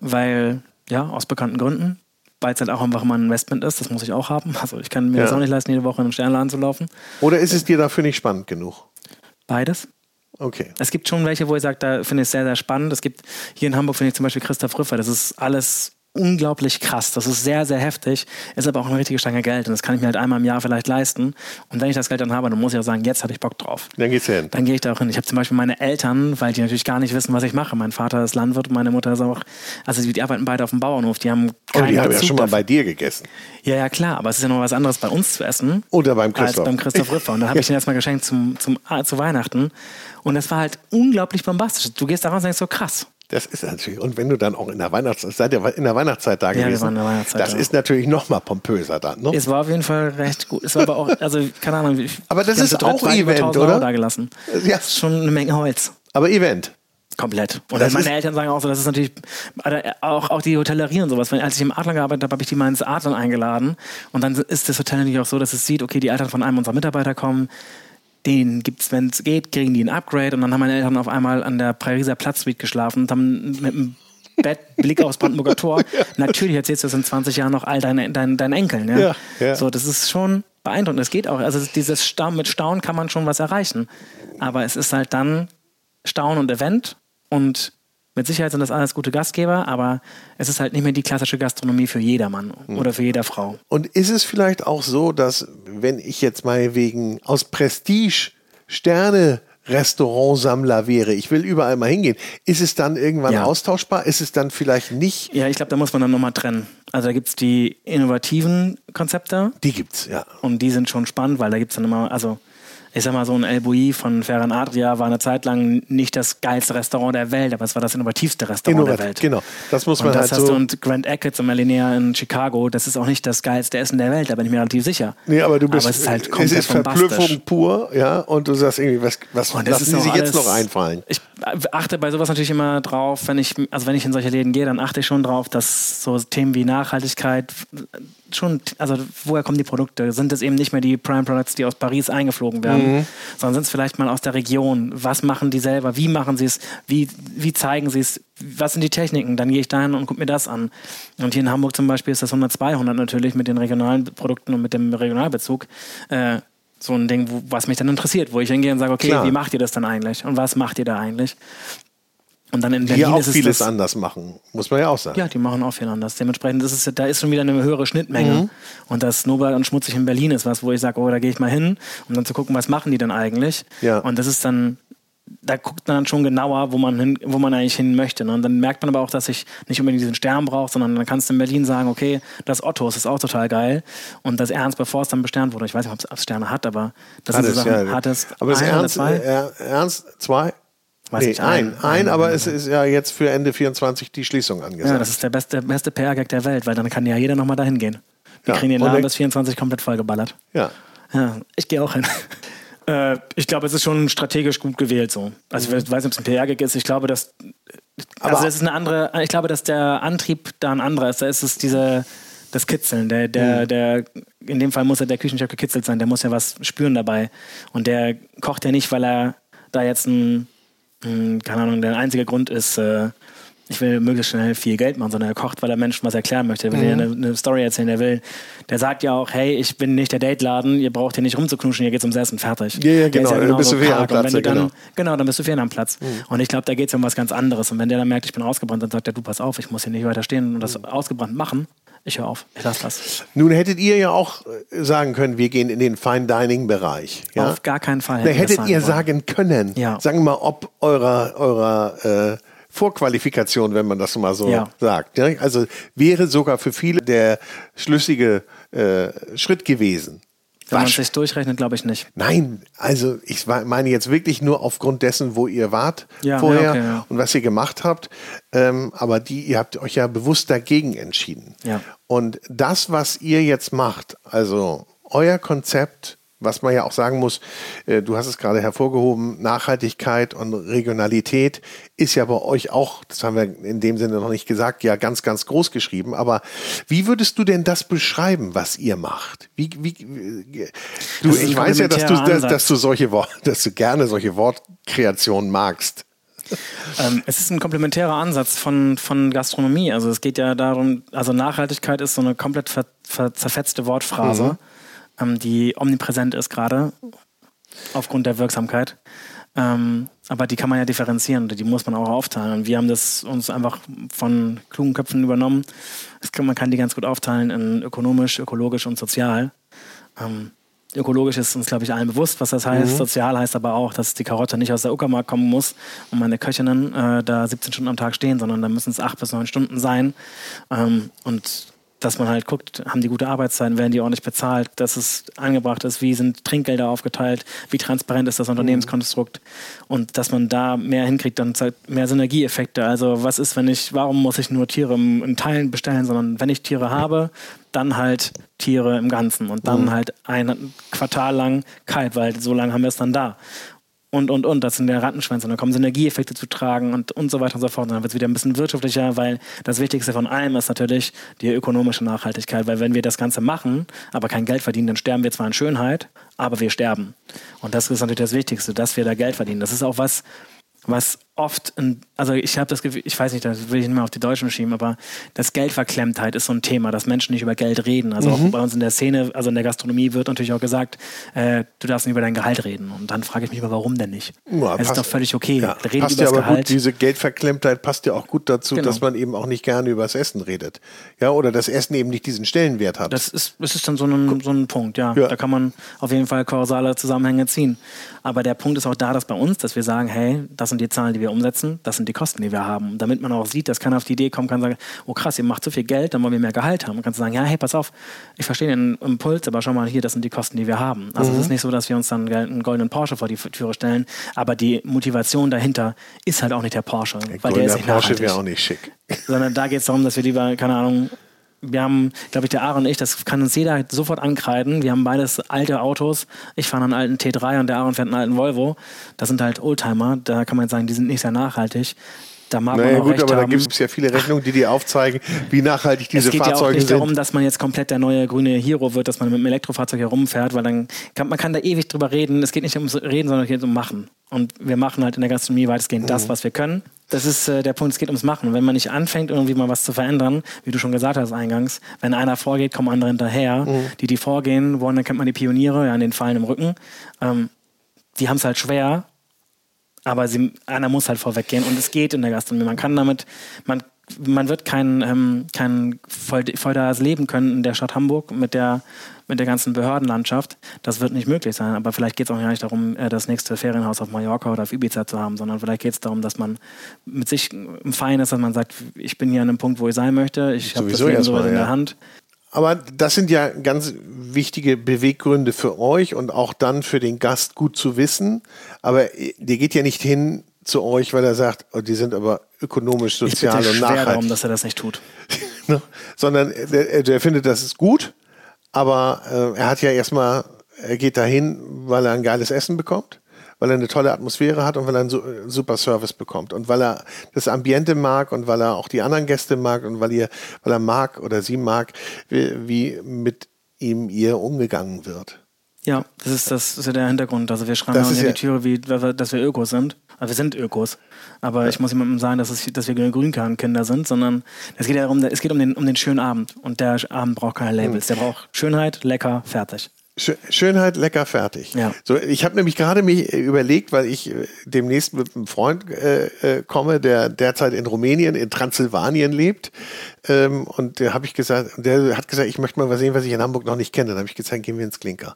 weil, ja, aus bekannten Gründen, weil es halt auch einfach mal ein Investment ist, das muss ich auch haben. Also ich kann mir ja. das auch nicht leisten, jede Woche in einen Sternladen zu laufen. Oder ist es dir dafür nicht spannend genug? Beides. Okay. Es gibt schon welche, wo ich sage, da finde ich es sehr, sehr spannend. Es gibt hier in Hamburg, finde ich zum Beispiel Christoph Rüffer, das ist alles unglaublich krass. Das ist sehr, sehr heftig. Ist aber auch eine richtige Stange Geld. Und das kann ich mir halt einmal im Jahr vielleicht leisten. Und wenn ich das Geld dann habe, dann muss ich auch sagen, jetzt habe ich Bock drauf. Dann geht's hin. Dann gehe ich da auch hin. Ich habe zum Beispiel meine Eltern, weil die natürlich gar nicht wissen, was ich mache. Mein Vater ist Landwirt und meine Mutter ist auch, also die, arbeiten beide auf dem Bauernhof. Die haben keine Oh, die haben ja schon mal bei dir gegessen. Ja, ja, klar. Aber es ist ja noch was anderes bei uns zu essen. Oder beim Christoph. Als beim Christoph Riffer. Und da habe ich den erstmal geschenkt zum, zum, ah, zu Weihnachten. Und das war halt unglaublich bombastisch. Du gehst da raus und denkst so, krass. Das ist natürlich, und wenn du dann auch in der Weihnachtszeit, seid ihr in der Weihnachtszeit da ja, gewesen? Wir waren in der Weihnachtszeit das da. ist natürlich noch mal pompöser dann, ne? Es war auf jeden Fall recht gut. Es war aber auch, also, keine Ahnung. Ich, aber das ist auch Event, oder? Da gelassen. Ja. Das ist schon eine Menge Holz. Aber Event. Komplett. Und das meine Eltern sagen auch so, das ist natürlich, auch, auch die Hotellerie und sowas. Als ich im Adler gearbeitet habe, habe ich die mal ins Adlern eingeladen. Und dann ist das Hotel natürlich auch so, dass es sieht, okay, die Eltern von einem unserer Mitarbeiter kommen, den gibt es, wenn es geht, kriegen die ein Upgrade. Und dann haben meine Eltern auf einmal an der Pariser Platzsuite geschlafen und haben mit einem Bett, Blick aufs Brandenburger Tor. ja. Natürlich erzählst du das in 20 Jahren noch all deinen dein, dein Enkeln. Ja? Ja, ja? So, das ist schon beeindruckend. Es geht auch. Also dieses Staunen, mit Staunen kann man schon was erreichen. Aber es ist halt dann Staunen und Event und mit Sicherheit sind das alles gute Gastgeber, aber es ist halt nicht mehr die klassische Gastronomie für jedermann mhm. oder für jeder Frau. Und ist es vielleicht auch so, dass wenn ich jetzt mal wegen aus Prestige Sterne Restaurantsammler wäre, ich will überall mal hingehen, ist es dann irgendwann ja. austauschbar? Ist es dann vielleicht nicht? Ja, ich glaube, da muss man dann nochmal trennen. Also da gibt es die innovativen Konzepte. Die gibt's, ja. Und die sind schon spannend, weil da gibt es dann immer, also ich sag mal, so ein El Bouilly von Ferran Adria war eine Zeit lang nicht das geilste Restaurant der Welt, aber es war das innovativste Restaurant Innovativ, der Welt. Genau, das muss man und das halt hast so du und Grand Eckett zum Alinea in Chicago, das ist auch nicht das geilste Essen der Welt, da bin ich mir relativ sicher. Nee, aber du bist, aber es ist halt komplett es ist Verblüffung pur, ja, und du sagst irgendwie, was, was lassen sie sich jetzt noch einfallen? Ich achte bei sowas natürlich immer drauf, wenn ich, also wenn ich in solche Läden gehe, dann achte ich schon drauf, dass so Themen wie Nachhaltigkeit schon, also woher kommen die Produkte? Sind es eben nicht mehr die Prime Products, die aus Paris eingeflogen werden, mhm. sondern sind es vielleicht mal aus der Region? Was machen die selber? Wie machen sie es? Wie, wie zeigen sie es? Was sind die Techniken? Dann gehe ich dahin und gucke mir das an. Und hier in Hamburg zum Beispiel ist das 100 200 natürlich mit den regionalen Produkten und mit dem Regionalbezug. Äh, so ein Ding, wo, was mich dann interessiert, wo ich hingehe und sage, okay, Klar. wie macht ihr das dann eigentlich? Und was macht ihr da eigentlich? Und dann in Berlin die auch vieles das, anders machen, muss man ja auch sagen. Ja, die machen auch viel anders. Dementsprechend ist es, da ist schon wieder eine höhere Schnittmenge. Mhm. Und das Nobel und schmutzig in Berlin ist was, wo ich sage, oh, da gehe ich mal hin, um dann zu gucken, was machen die denn eigentlich. Ja. Und das ist dann da guckt man dann schon genauer, wo man, hin, wo man eigentlich hin möchte. Ne? Und dann merkt man aber auch, dass ich nicht unbedingt diesen Stern brauche, sondern dann kannst du in Berlin sagen, okay, das Otto ist auch total geil. Und das Ernst, bevor es dann besternt wurde, ich weiß nicht, ob es Sterne hat, aber das hat sind so Sachen, ja. hat es Aber das Ernst, zwei? Äh, Ernst zwei? Weiß nee, nicht, ein, ein, ein, aber es ist ja jetzt für Ende 24 die Schließung angesagt. Ja, das ist der beste, beste PR-Gag der Welt, weil dann kann ja jeder nochmal dahin gehen. Wir ja. kriegen den Laden bis 24 komplett vollgeballert. Ja. Ja, ich gehe auch hin. Äh, ich glaube, es ist schon strategisch gut gewählt so. Also ich weiß nicht, ob es ein PR-Gag ist. Ich glaube, dass also Aber das ist eine andere. Ich glaube, dass der Antrieb da ein anderer ist. Da ist es diese das Kitzeln. Der, der, mhm. der, in dem Fall muss ja der Küchenchef gekitzelt sein. Der muss ja was spüren dabei. Und der kocht ja nicht, weil er da jetzt ein, ein keine Ahnung, der einzige Grund ist, äh, ich will möglichst schnell viel Geld machen, sondern er kocht, weil er Menschen was erklären möchte. Er will mhm. eine, eine, Story erzählen. Der will, der sagt ja auch, hey, ich bin nicht der Dateladen, ihr braucht hier nicht rumzuknuschen, hier geht's ums Essen, fertig. Ja, ja, genau. Ja dann bist du fehl am Platz. Dann, genau. genau, dann bist du fehl am Platz. Mhm. Und ich glaube, da geht es um was ganz anderes. Und wenn der dann merkt, ich bin ausgebrannt, dann sagt er, du pass auf, ich muss hier nicht weiter stehen und das mhm. ausgebrannt machen. Ich höre auf, ich lasse das. Nun hättet ihr ja auch äh, sagen können, wir gehen in den Fine Dining Bereich. Ja? Auf gar keinen Fall. Da hättet ihr wollen. sagen können, ja. sagen wir mal, ob eurer, eurer äh, Vorqualifikation, wenn man das mal so ja. sagt. Also wäre sogar für viele der schlüssige äh, Schritt gewesen. Wenn man sich durchrechnet, glaube ich nicht. Nein, also ich meine jetzt wirklich nur aufgrund dessen, wo ihr wart ja, vorher ja, okay, ja. und was ihr gemacht habt. Ähm, aber die, ihr habt euch ja bewusst dagegen entschieden. Ja. Und das, was ihr jetzt macht, also euer Konzept, was man ja auch sagen muss, äh, du hast es gerade hervorgehoben, Nachhaltigkeit und Regionalität ist ja bei euch auch, das haben wir in dem Sinne noch nicht gesagt, ja ganz, ganz groß geschrieben. Aber wie würdest du denn das beschreiben, was ihr macht? Wie, wie, du, ich weiß ja, dass du, dass, dass, du solche dass du gerne solche Wortkreationen magst. Ähm, es ist ein komplementärer Ansatz von, von Gastronomie. Also es geht ja darum, also Nachhaltigkeit ist so eine komplett ver, ver, zerfetzte Wortphrase. Mhm die omnipräsent ist gerade aufgrund der Wirksamkeit. Ähm, aber die kann man ja differenzieren und die muss man auch aufteilen. Und wir haben das uns einfach von klugen Köpfen übernommen. Kann, man kann die ganz gut aufteilen in ökonomisch, ökologisch und sozial. Ähm, ökologisch ist uns, glaube ich, allen bewusst, was das heißt. Mhm. Sozial heißt aber auch, dass die Karotte nicht aus der Uckermark kommen muss und meine Köchinnen äh, da 17 Stunden am Tag stehen, sondern da müssen es 8 bis 9 Stunden sein. Ähm, und dass man halt guckt, haben die gute Arbeitszeiten, werden die ordentlich bezahlt, dass es angebracht ist, wie sind Trinkgelder aufgeteilt, wie transparent ist das Unternehmenskonstrukt und dass man da mehr hinkriegt, dann mehr Synergieeffekte. Also was ist, wenn ich, warum muss ich nur Tiere in Teilen bestellen, sondern wenn ich Tiere habe, dann halt Tiere im Ganzen und dann mhm. halt ein Quartal lang kalt, weil so lange haben wir es dann da und, und, und. Das sind der Rattenschwänze. Und dann kommen Synergieeffekte zu tragen und, und so weiter und so fort. Und dann wird es wieder ein bisschen wirtschaftlicher, weil das Wichtigste von allem ist natürlich die ökonomische Nachhaltigkeit. Weil wenn wir das Ganze machen, aber kein Geld verdienen, dann sterben wir zwar in Schönheit, aber wir sterben. Und das ist natürlich das Wichtigste, dass wir da Geld verdienen. Das ist auch was, was oft, in, also ich habe das Gefühl, ich weiß nicht, das will ich nicht mehr auf die Deutschen schieben, aber das Geldverklemmtheit ist so ein Thema, dass Menschen nicht über Geld reden. Also mhm. auch bei uns in der Szene, also in der Gastronomie wird natürlich auch gesagt, äh, du darfst nicht über dein Gehalt reden. Und dann frage ich mich immer, warum denn nicht? Ja, es ist doch völlig okay. Ja, reden passt über ja aber Gehalt. Gut, diese Geldverklemmtheit passt ja auch gut dazu, genau. dass man eben auch nicht gerne über das Essen redet. Ja, oder das Essen eben nicht diesen Stellenwert hat. Das ist, das ist dann so ein, so ein Punkt, ja. ja. Da kann man auf jeden Fall kausale Zusammenhänge ziehen. Aber der Punkt ist auch da, dass bei uns, dass wir sagen, hey, das sind die Zahlen, die wir umsetzen, das sind die Kosten, die wir haben. Damit man auch sieht, dass keiner auf die Idee kommen kann, sagen, oh krass, ihr macht so viel Geld, dann wollen wir mehr Gehalt haben. Man kann sagen, ja, hey, pass auf, ich verstehe den Impuls, aber schau mal hier, das sind die Kosten, die wir haben. Also mhm. es ist nicht so, dass wir uns dann einen goldenen Porsche vor die Türe stellen, aber die Motivation dahinter ist halt auch nicht der Porsche. Der weil der ist nicht Porsche wäre auch nicht schick. Sondern da geht es darum, dass wir lieber, keine Ahnung, wir haben, glaube ich, der Aaron und ich, das kann uns jeder sofort ankreiden. Wir haben beides alte Autos. Ich fahre einen alten T3 und der Aaron fährt einen alten Volvo. Das sind halt Oldtimer. Da kann man sagen, die sind nicht sehr nachhaltig. Da mag naja, man auch gut, recht aber haben. da gibt es ja viele Rechnungen, die dir aufzeigen, wie nachhaltig diese es geht ja auch Fahrzeuge nicht sind. darum, dass man jetzt komplett der neue grüne Hero wird, dass man mit einem Elektrofahrzeug herumfährt, weil dann kann man kann da ewig drüber reden. Es geht nicht ums Reden, sondern es geht um Machen. Und wir machen halt in der Gastronomie weitestgehend Mhm. das, was wir können. Das ist äh, der Punkt, es geht ums Machen. Und wenn man nicht anfängt, irgendwie mal was zu verändern, wie du schon gesagt hast eingangs, wenn einer vorgeht, kommen andere hinterher. Mhm. Die, die vorgehen wollen, dann kennt man die Pioniere, ja, an den Fallen im Rücken. Ähm, die haben es halt schwer, aber sie, einer muss halt vorweggehen und es geht in der Gastronomie. Man kann damit, man, man wird kein, ähm, kein voll, Volldares leben können in der Stadt Hamburg mit der, mit der ganzen Behördenlandschaft. Das wird nicht möglich sein. Aber vielleicht geht es auch gar nicht darum, äh, das nächste Ferienhaus auf Mallorca oder auf Ibiza zu haben, sondern vielleicht geht es darum, dass man mit sich im Fein ist, dass man sagt, ich bin hier an einem Punkt, wo ich sein möchte. Ich habe das Leben so in ja. der Hand. Aber das sind ja ganz wichtige Beweggründe für euch und auch dann für den Gast gut zu wissen. Aber der geht ja nicht hin zu euch, weil er sagt, oh, die sind aber ökonomisch, Ich sozial bitte und nachhaltig. darum, dass er das nicht tut. ne? Sondern der, der findet, das ist gut, aber äh, er hat ja erstmal, er geht dahin, weil er ein geiles Essen bekommt, weil er eine tolle Atmosphäre hat und weil er einen äh, super Service bekommt und weil er das Ambiente mag und weil er auch die anderen Gäste mag und weil, ihr, weil er mag oder sie mag, wie, wie mit ihm ihr umgegangen wird. Ja, das ist, das ist ja der Hintergrund. Also wir schreiben ja ist in die ja- Türe, wie, dass wir Ökos sind. Also wir sind Ökos. Aber ich muss jemandem sagen, dass, es, dass wir keine Grünkahnkinder sind, sondern es geht ja darum, es geht um den, um den schönen Abend. Und der Abend braucht keine Labels. Der braucht Schönheit, lecker, fertig. Schö- Schönheit, lecker, fertig. Ja. So, ich habe nämlich gerade mich äh, überlegt, weil ich äh, demnächst mit einem Freund äh, äh, komme, der derzeit in Rumänien, in Transsilvanien lebt. Ähm, und der habe ich gesagt, der hat gesagt, ich möchte mal was sehen, was ich in Hamburg noch nicht kenne. Dann habe ich gesagt, gehen wir ins Klinker.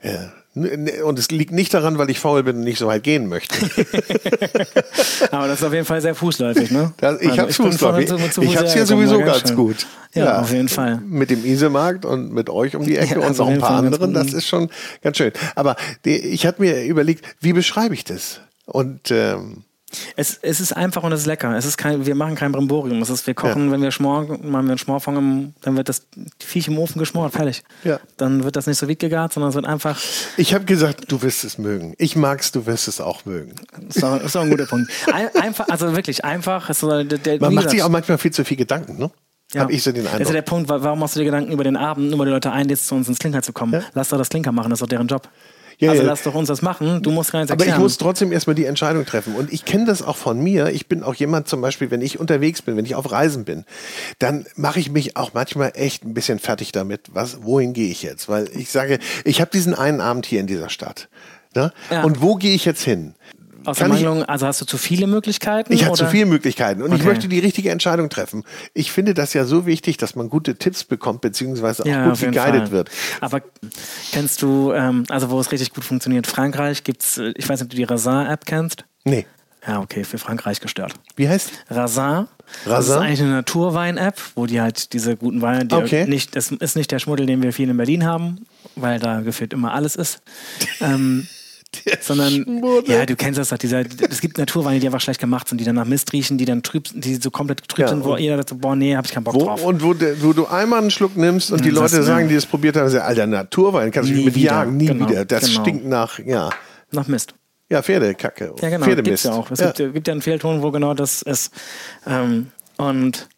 Äh, und es liegt nicht daran, weil ich faul bin und nicht so weit gehen möchte. Aber das ist auf jeden Fall sehr fußläufig, ne? Das, ich Also vorhin Fußball. zu- zu Ich es hier sowieso ganz schön. gut. Ja, auf jeden Fall. Mit dem Isemarkt und mit euch um die Ecke Ja, und also noch ein paar Fall anderen. Das ist schon ganz schön. Aber die, ich hatte mir überlegt, wie beschreibe ich das? Und ähm, Es, es ist einfach und es ist lecker. Es ist kein, wir machen kein Brimborium. Es ist, wir kochen, wenn wir schmoren, machen wir einen Schmorfond, im, dann wird das Viech im Ofen geschmort, fertig. Ja. Dann wird das nicht so weit gegart, sondern es wird einfach ich habe gesagt, du wirst es mögen. Ich mag's, du wirst es auch mögen. Ist doch, ist doch ein guter Punkt. Ein, einfach, also wirklich einfach. So der, der, Man wie macht gesagt, sich auch manchmal viel zu viel Gedanken, ne? ja. Habe ich so den Das ist ja Eindruck. der Punkt, wa- warum machst du dir Gedanken über den Abend, nur weil die Leute einlädst, zu uns ins Klinker zu kommen? Ja. Lass doch das Klinker machen, das ist doch deren Job. Ja, also ja. lass doch uns das machen, du musst gar nichts Aber ich erklären. muss trotzdem erstmal die Entscheidung treffen. Und ich kenne das auch von mir. Ich bin auch jemand zum Beispiel, wenn ich unterwegs bin, wenn ich auf Reisen bin, dann mache ich mich auch manchmal echt ein bisschen fertig damit, was, wohin gehe ich jetzt? Weil ich sage, ich habe diesen einen Abend hier in dieser Stadt. Ne? Ja. Und wo gehe ich jetzt hin? Aus der ich- Mangelung, also hast du zu viele Möglichkeiten? Ich habe zu viele Möglichkeiten und ich Okay. möchte die richtige Entscheidung treffen. Ich finde das ja so wichtig, dass man gute Tipps bekommt, beziehungsweise auch Ja, gut geguidet wird. Aber kennst du, ähm, also wo es richtig gut funktioniert, Frankreich gibt's, äh, ich weiß nicht, ob du die Razin-App kennst? Nee. Ja, okay, für Frankreich gestört. Wie heißt? Razin. Das Razin? ist eigentlich eine Naturwein-App, wo die halt diese guten Weine, die Okay. nicht, das ist nicht der Schmuddel, den wir viel in Berlin haben, weil da gefühlt immer alles ist. ähm, sondern, Schmuddel. ja, du kennst das doch, dieser, es gibt Naturweine, die einfach schlecht gemacht sind, die dann nach Mist riechen, die dann trüb, die so komplett trüb Ja, sind, wo jeder sagt, so, boah, nee, hab ich keinen Bock Wo, drauf. und wo, wo du einmal einen Schluck nimmst und die Mhm, Leute sagen, die das probiert haben, sagen, alter, Naturwein, kannst du nicht mit wieder. jagen, nie Genau, wieder. Das genau. stinkt nach, ja, nach Mist. ja, Pferdekacke. Ja, genau, Pferdemist. gibt's ja auch. Es ja. gibt, gibt ja einen Fehlton, wo genau das ist. Ähm, und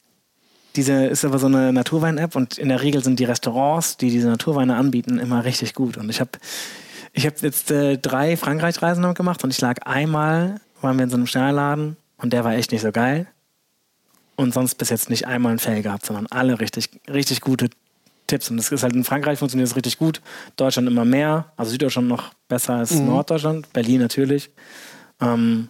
diese ist aber so eine Naturwein-App und in der Regel sind die Restaurants, die diese Naturweine anbieten, immer richtig gut. Und ich habe ich hab jetzt äh, drei Frankreich-Reisen damit gemacht und ich lag einmal, waren wir in so einem Sternladen und der war echt nicht so geil. Und sonst bis jetzt nicht einmal ein Fail gehabt, sondern alle richtig, richtig gute Tipps. Und das ist halt in Frankreich funktioniert es richtig gut. Deutschland immer mehr. Also Süddeutschland noch besser als Mhm. Norddeutschland. Berlin natürlich. Ähm,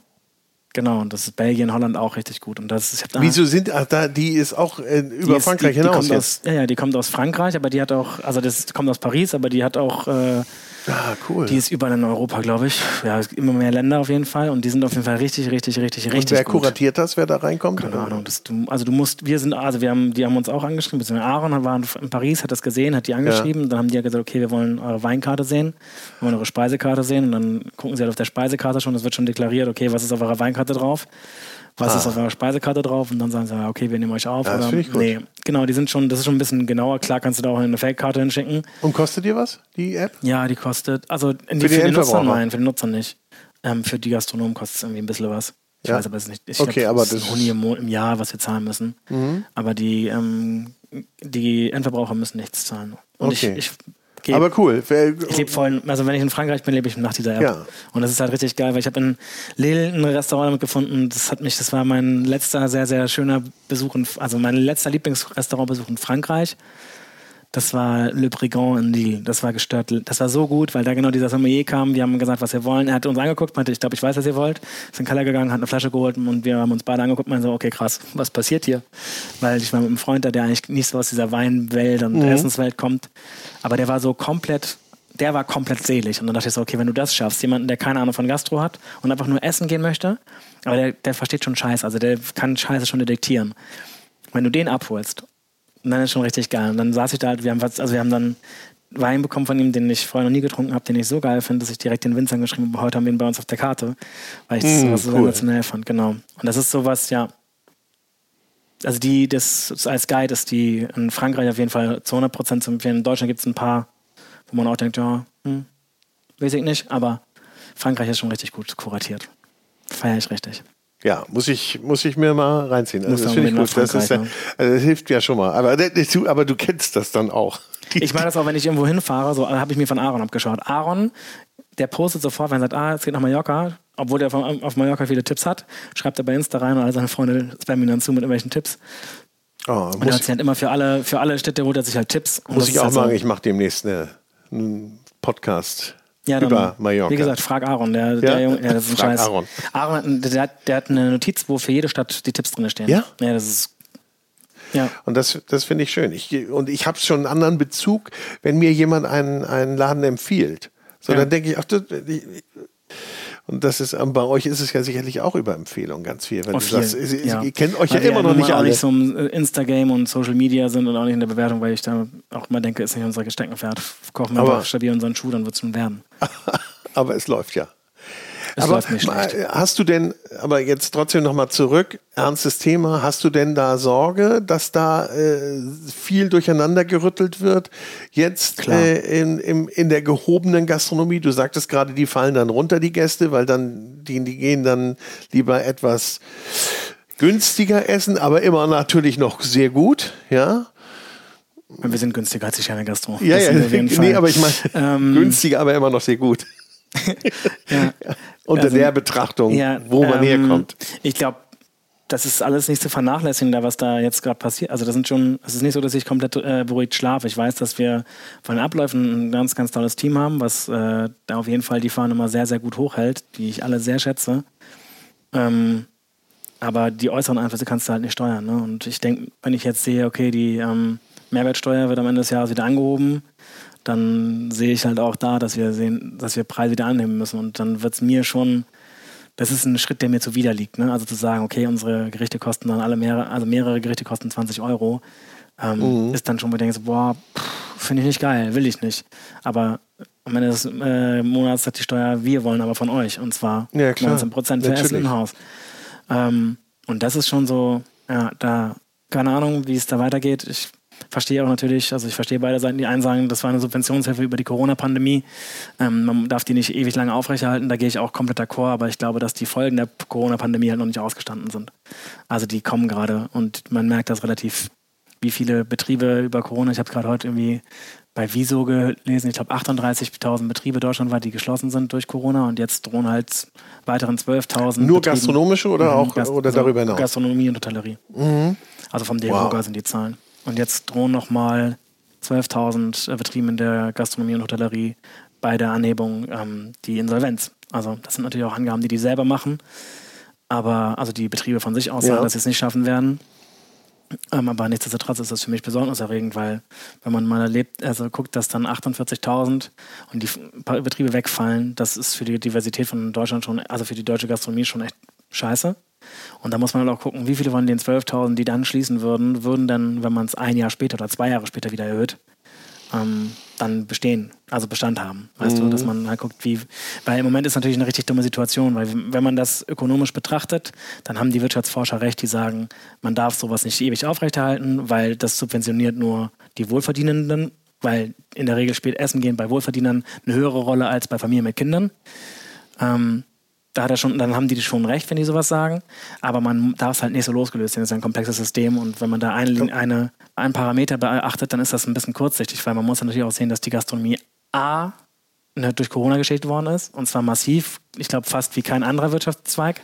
genau, und das ist Belgien, Holland auch richtig gut. Und das ist, ich da, Wieso sind, ach, da, die ist auch äh, über ist- Frankreich die, die hinaus aus, ja, ja, die kommt aus Frankreich, aber die hat auch, also das kommt aus Paris, aber die hat auch, äh, Ah, cool. die ist überall in Europa, glaube ich. Ja, immer mehr Länder auf jeden Fall und die sind auf jeden Fall richtig, richtig, richtig, richtig und wer gut. kuratiert das, wer da reinkommt? Keine Ahnung. Das, du, also du musst, wir sind, also wir haben, die haben uns auch angeschrieben, beziehungsweise Aaron war in Paris, hat das gesehen, hat die angeschrieben, dann haben die ja gesagt, okay, wir wollen eure Weinkarte sehen, wir wollen eure Speisekarte sehen und dann gucken sie halt auf der Speisekarte schon, es wird schon deklariert, okay, was ist auf eurer Weinkarte drauf. Was ist auf eurer Speisekarte drauf? Und dann sagen sie, okay, wir nehmen euch auf. Ja, das oder, ich gut. Nee, genau, die sind schon, das ist schon ein bisschen genauer. Klar kannst du da auch eine Fake-Karte hinschicken. Und kostet dir was, die App? Ja, die kostet, also die, Für die für, die Nutzer nein, für die Nutzer nicht. Ähm, für die Gastronomen kostet es irgendwie ein bisschen was. Ich Ja. weiß aber es nicht. Ich Okay, glaub, aber das ist Huni im, im Jahr, was wir zahlen müssen. Mhm. Aber die, ähm, die Endverbraucher müssen nichts zahlen. Und Okay. ich, ich gebe Aber cool. Ich lebe voll, also wenn ich in Frankreich bin, lebe ich nach dieser App. Ja. Und das ist halt richtig geil, weil ich habe in Lille ein Restaurant damit gefunden. Das hat mich, das war mein letzter sehr, sehr schöner Besuch, in, also mein letzter Lieblingsrestaurantbesuch in Frankreich. Das war Le Brigand in Lille. Das war gestört. Das war so gut, weil da genau dieser Sommelier kam. Wir haben gesagt, was wir wollen. Er hat uns angeguckt, meinte, ich glaube, ich weiß, was ihr wollt. Ist in den Keller gegangen, hat eine Flasche geholt und wir haben uns beide angeguckt und meinen so, okay, krass, was passiert hier? Weil ich war mit einem Freund da, der eigentlich nicht so aus dieser Weinwelt und Essenswelt kommt. Aber der war so komplett der war komplett selig. Und dann dachte ich so, okay, wenn du das schaffst, jemanden, der keine Ahnung von Gastro hat und einfach nur essen gehen möchte, aber der, der versteht schon Scheiß, also der kann Scheiße schon detektieren. Wenn du den abholst, dann ist schon richtig geil. Und dann saß ich da halt, wir haben, also wir haben dann Wein bekommen von ihm, den ich vorher noch nie getrunken habe, den ich so geil finde, dass ich direkt den Winzern geschrieben habe, heute haben wir ihn bei uns auf der Karte, weil ich das Mm, so cool. sensationell fand, genau. Und das ist sowas, ja, also die, das als Guide ist die in Frankreich auf jeden Fall zu 100% zu empfehlen. In Deutschland gibt es ein paar, wo man auch denkt, ja, hm, weiß ich nicht, aber Frankreich ist schon richtig gut kuratiert. Feiere ich richtig. Ja, muss ich, muss ich mir mal reinziehen. Also das finde ich gut. Das, ist ja, also das hilft ja schon mal. Aber, du, aber du kennst das dann auch. Ich mache das auch, wenn ich irgendwo hinfahre, so habe ich mir von Aaron abgeschaut. Aaron, der postet sofort, wenn er sagt, ah, es geht nach Mallorca, obwohl der von, auf Mallorca viele Tipps hat, schreibt er bei Insta rein und alle seine Freunde spammen ihn dann zu mit irgendwelchen Tipps. Oh, Und er hat sich halt immer für alle, für alle Städte holt er sich halt Tipps. Und muss ich auch halt so-. Ich mache demnächst eine, einen Podcast Ja, dann, über Mallorca. Wie gesagt, frag Aaron. Der, der Junge, ja, das ist ein Frag Scheiß. Aaron. Aaron der, hat- der hat eine Notiz, wo für jede Stadt die Tipps drin stehen. Ja? Ja, das ist. Ja. Und das, das finde ich schön. Ich, und ich habe schon einen anderen Bezug, wenn mir jemand einen, einen Laden empfiehlt. So, Ja. dann denke ich, ach, das, ich, und das ist, ähm, bei euch ist es ja sicherlich auch über Empfehlung ganz viel. Wenn Auf du sagst, ihr, ja. ihr kennt euch Weil ja immer noch nicht alle. nicht so im Instagram und Social Media sind und auch nicht in der Bewertung, weil ich da auch immer denke, ist nicht unser Steckenpferd. Kochen wir Aber- einfach stabil unseren Schuh, dann wird es schon werden. Aber es läuft ja. Es aber hast du denn, aber jetzt trotzdem nochmal zurück, ernstes Thema, hast du denn da Sorge, dass da äh, viel durcheinander gerüttelt wird? Jetzt äh, in, im, in der gehobenen Gastronomie, du sagtest gerade, die fallen dann runter, die Gäste, weil dann die, die gehen dann lieber etwas günstiger essen, aber immer natürlich noch sehr gut, ja? Wir sind günstiger als die Scheine Gastro. Ja, Das ja, nee, aber ich meine, Ähm, günstiger, aber immer noch sehr gut. ja. Unter Also, der Betrachtung, Ja, wo man ähm, herkommt. Ich glaube, das ist alles nicht zu vernachlässigen, da was da jetzt gerade passiert. Also das sind schon, es ist nicht so, dass ich komplett äh, beruhigt schlafe. Ich weiß, dass wir von den Abläufen ein ganz, ganz tolles Team haben, was äh, da auf jeden Fall die Fahne immer sehr, sehr gut hochhält, die ich alle sehr schätze. Ähm, aber die äußeren Einflüsse kannst du halt nicht steuern. Ne? Und ich denke, wenn ich jetzt sehe, okay, die ähm, Mehrwertsteuer wird am Ende des Jahres wieder angehoben, dann sehe ich halt auch da, dass wir sehen, dass wir Preise wieder annehmen müssen. Und dann wird es mir schon, das ist ein Schritt, der mir zuwider liegt. Ne? Also zu sagen, okay, unsere Gerichte kosten dann alle mehrere, also mehrere Gerichte kosten 20 Euro, ähm, ist dann schon, wo du denkst, boah, finde ich nicht geil, will ich nicht. Aber am Ende des äh, Monats hat die Steuer, wir wollen aber von euch. Und zwar Ja, klar. 19 Prozent für Essen im Haus. Ähm, und das ist schon so, ja, da, keine Ahnung, wie es da weitergeht. Ich verstehe auch natürlich, also ich verstehe beide Seiten, die einen sagen, das war eine Subventionshilfe über die Corona-Pandemie. Ähm, man darf die nicht ewig lange aufrechterhalten, da gehe ich auch komplett d'accord, aber ich glaube, dass die Folgen der Corona-Pandemie halt noch nicht ausgestanden sind. Also die kommen gerade und man merkt das relativ, wie viele Betriebe über Corona, ich habe gerade heute irgendwie bei Wieso gelesen, ich glaube 38.000 Betriebe deutschlandweit, die geschlossen sind durch Corona und jetzt drohen halt weiteren 12.000 Nur Betrieben- gastronomische oder Mhm, auch Gast- oder darüber hinaus? Mhm. Gastronomie und Hotellerie. Also vom DEHOGA Wow. sind die Zahlen. Und jetzt drohen nochmal 12.000 äh, Betrieben in der Gastronomie und Hotellerie bei der Anhebung ähm, die Insolvenz. Also das sind natürlich auch Angaben, die die selber machen. Aber also die Betriebe von sich aus Ja. sagen, dass sie es nicht schaffen werden. Ähm, aber nichtsdestotrotz ist das für mich besorgniserregend, weil wenn man mal erlebt, also guckt, dass dann 48.000 und die Betriebe wegfallen, das ist für die Diversität von Deutschland schon, also für die deutsche Gastronomie schon echt scheiße. Und da muss man halt auch gucken, wie viele von den 12.000, die dann schließen würden, würden dann, wenn man es ein Jahr später oder zwei Jahre später wieder erhöht, ähm, dann bestehen, also Bestand haben. Weißt mhm. du, dass man halt guckt, wie, weil im Moment ist natürlich eine richtig dumme Situation, weil wenn man das ökonomisch betrachtet, dann haben die Wirtschaftsforscher recht, die sagen, man darf sowas nicht ewig aufrechterhalten, weil das subventioniert nur die Wohlverdienenden, weil in der Regel spielt Essen gehen bei Wohlverdienern eine höhere Rolle als bei Familien mit Kindern. Ähm, da hat er schon, dann haben die schon recht, wenn die sowas sagen. Aber man darf es halt nicht so losgelöst sehen. Das ist ein komplexes System und wenn man da ein, eine, einen Parameter beachtet, dann ist das ein bisschen kurzsichtig, weil man muss natürlich auch sehen, dass die Gastronomie A ne, durch Corona geschädigt worden ist und zwar massiv, ich glaube fast wie kein anderer Wirtschaftszweig.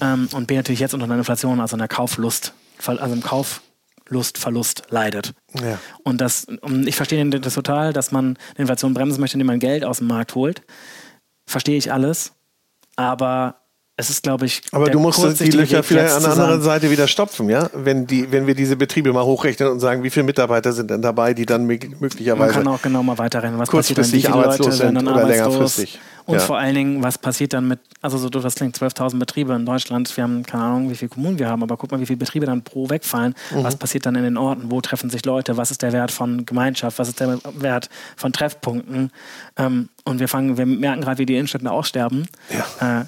Ähm, und B natürlich jetzt unter einer Inflation, also einer Kauflust, also im Kauflustverlust leidet. Ja. Und das, ich verstehe das total, dass man Inflation bremsen möchte, indem man Geld aus dem Markt holt. Verstehe ich alles aber es ist, glaube ich. Aber du musst die Löcher vielleicht an der anderen Seite wieder stopfen, ja? Wenn, die, wenn wir diese Betriebe mal hochrechnen und sagen, wie viele Mitarbeiter sind denn dabei, die dann möglicherweise. Man kann auch genau mal weiterrennen. Was passiert dann, wie viele Leute sind oder längerfristig. Und ja. vor allen Dingen, was passiert dann mit, also so das klingt 12.000 Betriebe in Deutschland, wir haben keine Ahnung, wie viele Kommunen wir haben, aber guck mal, wie viele Betriebe dann pro wegfallen. Mhm. Was passiert dann in den Orten? Wo treffen sich Leute? Was ist der Wert von Gemeinschaft? Was ist der Wert von Treffpunkten? Ähm, und wir fangen, wir merken gerade, wie die Innenstädte aussterben. Ja. Äh,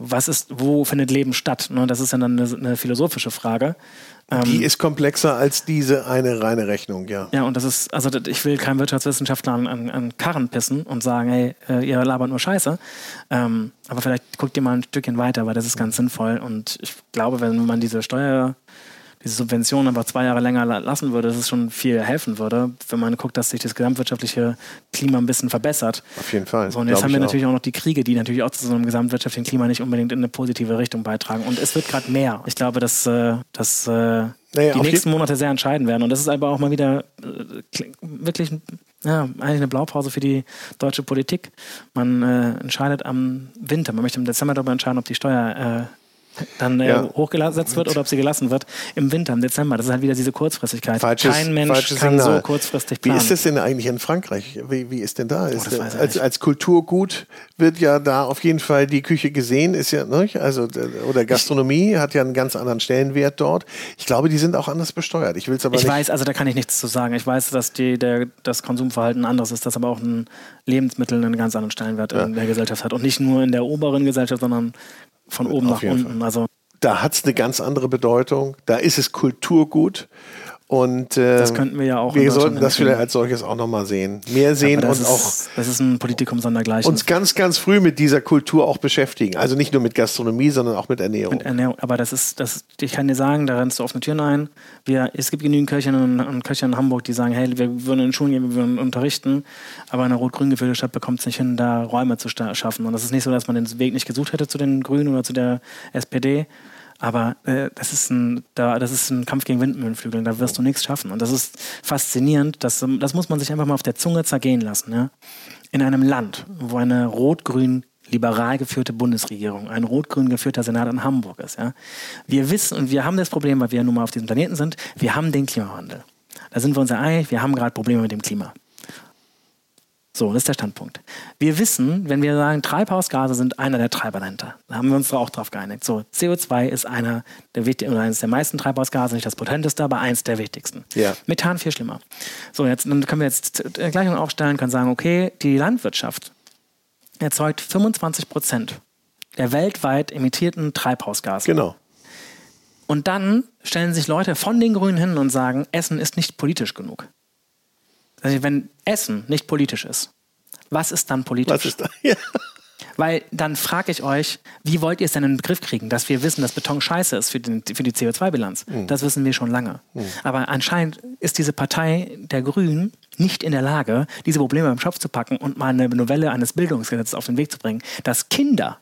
was ist, wo findet Leben statt? Ne? Das ist dann eine, eine philosophische Frage. Die ähm, ist komplexer als diese eine reine Rechnung, ja. Ja, und das ist, also ich will keinem Wirtschaftswissenschaftler an, an, an Karren pissen und sagen, hey, äh, ihr labert nur Scheiße. Ähm, aber vielleicht guckt ihr mal ein Stückchen weiter, weil das ist ganz sinnvoll. Und ich glaube, wenn man diese Steuer, diese Subvention einfach zwei Jahre länger lassen würde, dass es schon viel helfen würde, wenn man guckt, dass sich das gesamtwirtschaftliche Klima ein bisschen verbessert. Auf jeden Fall. So, und jetzt haben wir natürlich auch noch die Kriege, die natürlich auch zu so einem gesamtwirtschaftlichen Klima nicht unbedingt in eine positive Richtung beitragen. Und es wird gerade mehr. Ich glaube, dass, äh, dass äh, naja, die nächsten Monate sehr entscheidend werden. Und das ist aber auch mal wieder äh, wirklich ja, eigentlich eine Blaupause für die deutsche Politik. Man äh, entscheidet am Winter, man möchte im Dezember darüber entscheiden, ob die Steuer äh, dann äh, ja. hochgesetzt wird oder ob sie gelassen wird im Winter, im Dezember. Das ist halt wieder diese Kurzfristigkeit. Falsches, Kein Mensch kann Signal. so kurzfristig planen. Wie ist das denn eigentlich in Frankreich? Wie, wie ist denn da? Oh, ist als, als Kulturgut wird ja da auf jeden Fall die Küche gesehen, ist ja, ne? also oder Gastronomie ich, hat ja einen ganz anderen Stellenwert dort. Ich glaube, die sind auch anders besteuert. Ich will es aber ich nicht. Ich weiß, also da kann ich nichts zu sagen. Ich weiß, dass die, der, das Konsumverhalten anders ist, dass aber auch ein Lebensmittel einen ganz anderen Stellenwert ja. in der Gesellschaft hat und nicht nur in der oberen Gesellschaft, sondern von oben Auf nach unten. Fall. Also da hat es eine ganz andere Bedeutung. Da ist es Kulturgut. Und äh, das könnten wir ja auch. Wir sollten das vielleicht als solches auch nochmal sehen. Mehr sehen und ist, auch. Das ist ein Politikum sondergleichen. Uns ganz, ganz früh mit dieser Kultur auch beschäftigen. Also nicht nur mit Gastronomie, sondern auch mit Ernährung. Mit Ernährung. Aber das ist, das, ich kann dir sagen, da rennst du offene Türen ein. Wir, es gibt genügend Köchinnen und Köche in Hamburg, die sagen, hey, wir würden in Schulen gehen, wir würden unterrichten, aber eine rot-grün gefüllte Stadt bekommt es nicht hin, da Räume zu schaffen. Und das ist nicht so, dass man den Weg nicht gesucht hätte zu den Grünen oder zu der SPD. Aber äh, das, ist ein, da, das ist ein Kampf gegen Windmühlenflügeln, da wirst du nichts schaffen. Und das ist faszinierend, das, das muss man sich einfach mal auf der Zunge zergehen lassen. Ja? In einem Land, wo eine rot-grün liberal geführte Bundesregierung, ein rot-grün geführter Senat in Hamburg ist. Ja? Wir wissen, und wir haben das Problem, weil wir ja nun mal auf diesem Planeten sind, wir haben den Klimawandel. Da sind wir uns ja einig, wir haben gerade Probleme mit dem Klima. So, das ist der Standpunkt. Wir wissen, wenn wir sagen, Treibhausgase sind einer der Treiber dahinter, da haben wir uns auch darauf geeinigt. So, CO2 ist einer der wichtigsten oder eines der meisten Treibhausgase, nicht das potenteste, aber eins der wichtigsten. Ja. Methan viel schlimmer. So, jetzt dann können wir jetzt Gleichung aufstellen, können sagen, okay, die Landwirtschaft erzeugt 25 Prozent der weltweit emittierten Treibhausgase. Genau. Und dann stellen sich Leute von den Grünen hin und sagen, Essen ist nicht politisch genug. Also wenn Essen nicht politisch ist, was ist dann politisch? Was ist da? Ja. Weil dann frage ich euch, wie wollt ihr es denn in den Griff kriegen, dass wir wissen, dass Beton scheiße ist für, den, für die CO2-Bilanz? Mhm. Das wissen wir schon lange. Mhm. Aber anscheinend ist diese Partei der Grünen nicht in der Lage, diese Probleme im Schopf zu packen und mal eine Novelle eines Bildungsgesetzes auf den Weg zu bringen, dass Kinder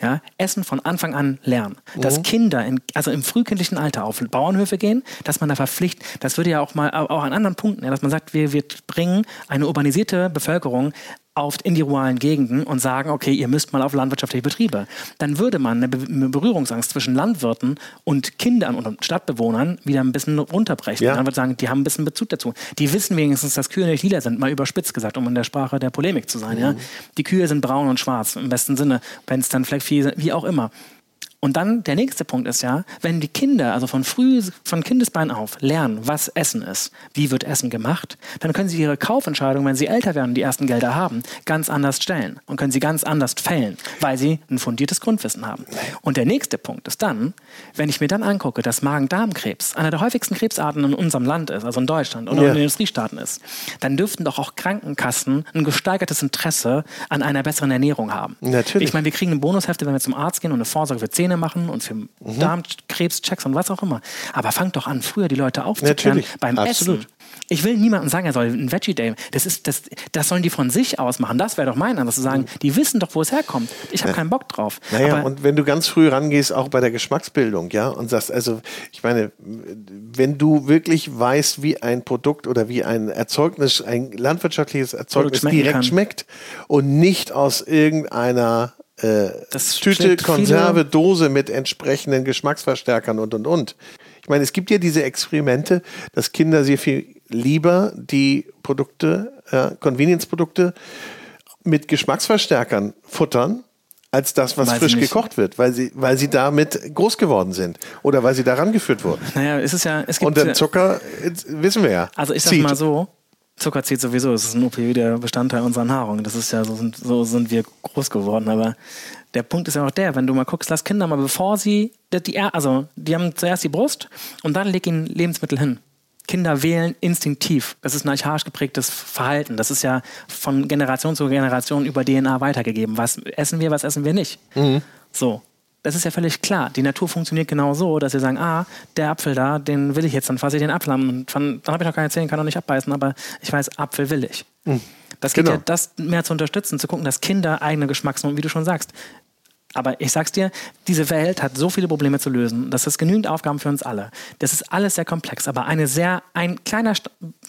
ja, Essen von Anfang an lernen. Mhm. Dass Kinder in, also im frühkindlichen Alter auf Bauernhöfe gehen, dass man da verpflichtet, das würde ja auch mal auch an anderen Punkten, ja, dass man sagt, wir, wir bringen eine urbanisierte Bevölkerung auf, in die ruralen Gegenden und sagen, okay, ihr müsst mal auf landwirtschaftliche Betriebe. Dann würde man eine, Be eine Berührungsangst zwischen Landwirten und Kindern und Stadtbewohnern wieder ein bisschen runterbrechen. Ja. Dann würde sagen, die haben ein bisschen Bezug dazu. Die wissen wenigstens, dass Kühe nicht lila sind, mal überspitzt gesagt, um in der Sprache der Polemik zu sein. Mhm. Ja? Die Kühe sind braun und schwarz, im besten Sinne, wenn es dann vielleicht viel, wie auch immer. Und dann der nächste Punkt ist ja, wenn die Kinder, also von früh, von Kindesbein auf, lernen, was Essen ist, wie wird Essen gemacht, dann können sie ihre Kaufentscheidung, wenn sie älter werden und die ersten Gelder haben, ganz anders stellen und können sie ganz anders fällen, weil sie ein fundiertes Grundwissen haben. Und der nächste Punkt ist dann, wenn ich mir dann angucke, dass Magen-Darm-Krebs einer der häufigsten Krebsarten in unserem Land ist, also in Deutschland und ja. in den Industriestaaten ist, dann dürften doch auch Krankenkassen ein gesteigertes Interesse an einer besseren Ernährung haben. Natürlich. Ich meine, wir kriegen eine Bonushefte, wenn wir zum Arzt gehen und eine Vorsorge für Zähne Zähne machen und für mhm. Darmkrebschecks und was auch immer. Aber fangt doch an, früher die Leute aufzuklären Natürlich. beim Absolut. Essen. Ich will niemandem sagen, er soll ein Veggie Day. Das, ist, das, das sollen die von sich aus machen. Das wäre doch mein Ansatz, zu sagen, die wissen doch, wo es herkommt. Ich habe ja. keinen Bock drauf. Naja, Aber und wenn du ganz früh rangehst, auch bei der Geschmacksbildung, ja, und sagst, also, ich meine, wenn du wirklich weißt, wie ein Produkt oder wie ein Erzeugnis, ein landwirtschaftliches Erzeugnis direkt kann. schmeckt und nicht aus irgendeiner äh, Tüte, Konserve, Dose mit entsprechenden Geschmacksverstärkern und und und. Ich meine, es gibt ja diese Experimente, dass Kinder sehr viel lieber die Produkte, äh, Convenience-Produkte mit Geschmacksverstärkern futtern, als das, was weiß frisch gekocht wird, weil sie, weil sie damit groß geworden sind oder weil sie daran geführt wurden. Naja, es ist ja, es gibt Und der Zucker, wissen wir ja. Also ich sag mal so, Zucker zieht sowieso, es ist ein opioider Bestandteil unserer Nahrung. Das ist ja, so sind, so sind wir groß geworden. Aber der Punkt ist ja auch der, wenn du mal guckst, lass Kinder mal, bevor sie, die, also die haben zuerst die Brust und dann leg ihnen Lebensmittel hin. Kinder wählen instinktiv. Das ist ein archaisch geprägtes Verhalten. Das ist ja von Generation zu Generation über DNA weitergegeben. Was essen wir, was essen wir nicht? Mhm. So das ist ja völlig klar. Die Natur funktioniert genau so, dass wir sagen, ah, der Apfel da, den will ich jetzt, dann fasse ich den Apfel an. Und dann, dann habe ich noch keine Zähne, kann auch nicht abbeißen, aber ich weiß, Apfel will ich. Mhm. Das geht genau. ja, das mehr zu unterstützen, zu gucken, dass Kinder eigene Geschmacksnoten, wie du schon sagst, aber ich sag's dir, diese Welt hat so viele Probleme zu lösen. Das ist genügend Aufgaben für uns alle. Das ist alles sehr komplex, aber eine sehr, ein kleiner,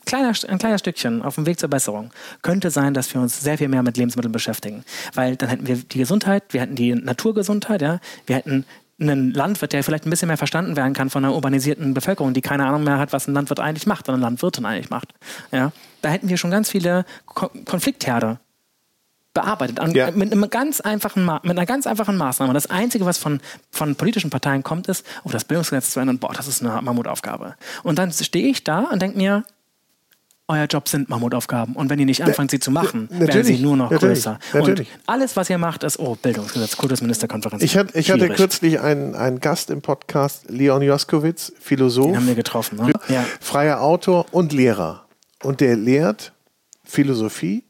kleiner, ein kleiner Stückchen auf dem Weg zur Besserung könnte sein, dass wir uns sehr viel mehr mit Lebensmitteln beschäftigen. Weil dann hätten wir die Gesundheit, wir hätten die Naturgesundheit, ja, wir hätten einen Landwirt, der vielleicht ein bisschen mehr verstanden werden kann von einer urbanisierten Bevölkerung, die keine Ahnung mehr hat, was ein Landwirt eigentlich macht, sondern Landwirtin eigentlich macht. Ja, da hätten wir schon ganz viele Konfliktherde bearbeitet. An, ja. mit, einem ganz einfachen mit einer ganz einfachen Maßnahme. Das Einzige, was von, von politischen Parteien kommt, ist, oh, das Bildungsgesetz zu ändern, boah, das ist eine Mammutaufgabe. Und dann stehe ich da und denke mir, euer Job sind Mammutaufgaben. Und wenn ihr nicht anfangt, sie zu machen, werden sie nur noch größer. Natürlich. Und alles, was ihr macht, ist, oh, Bildungsgesetz, Kultusministerkonferenz. Ich, hat, ich hatte kürzlich einen, einen Gast im Podcast, Leon Joskowitz, Philosoph. Den haben wir getroffen. Ne? Ja. Freier Autor und Lehrer. Und der lehrt Philosophie,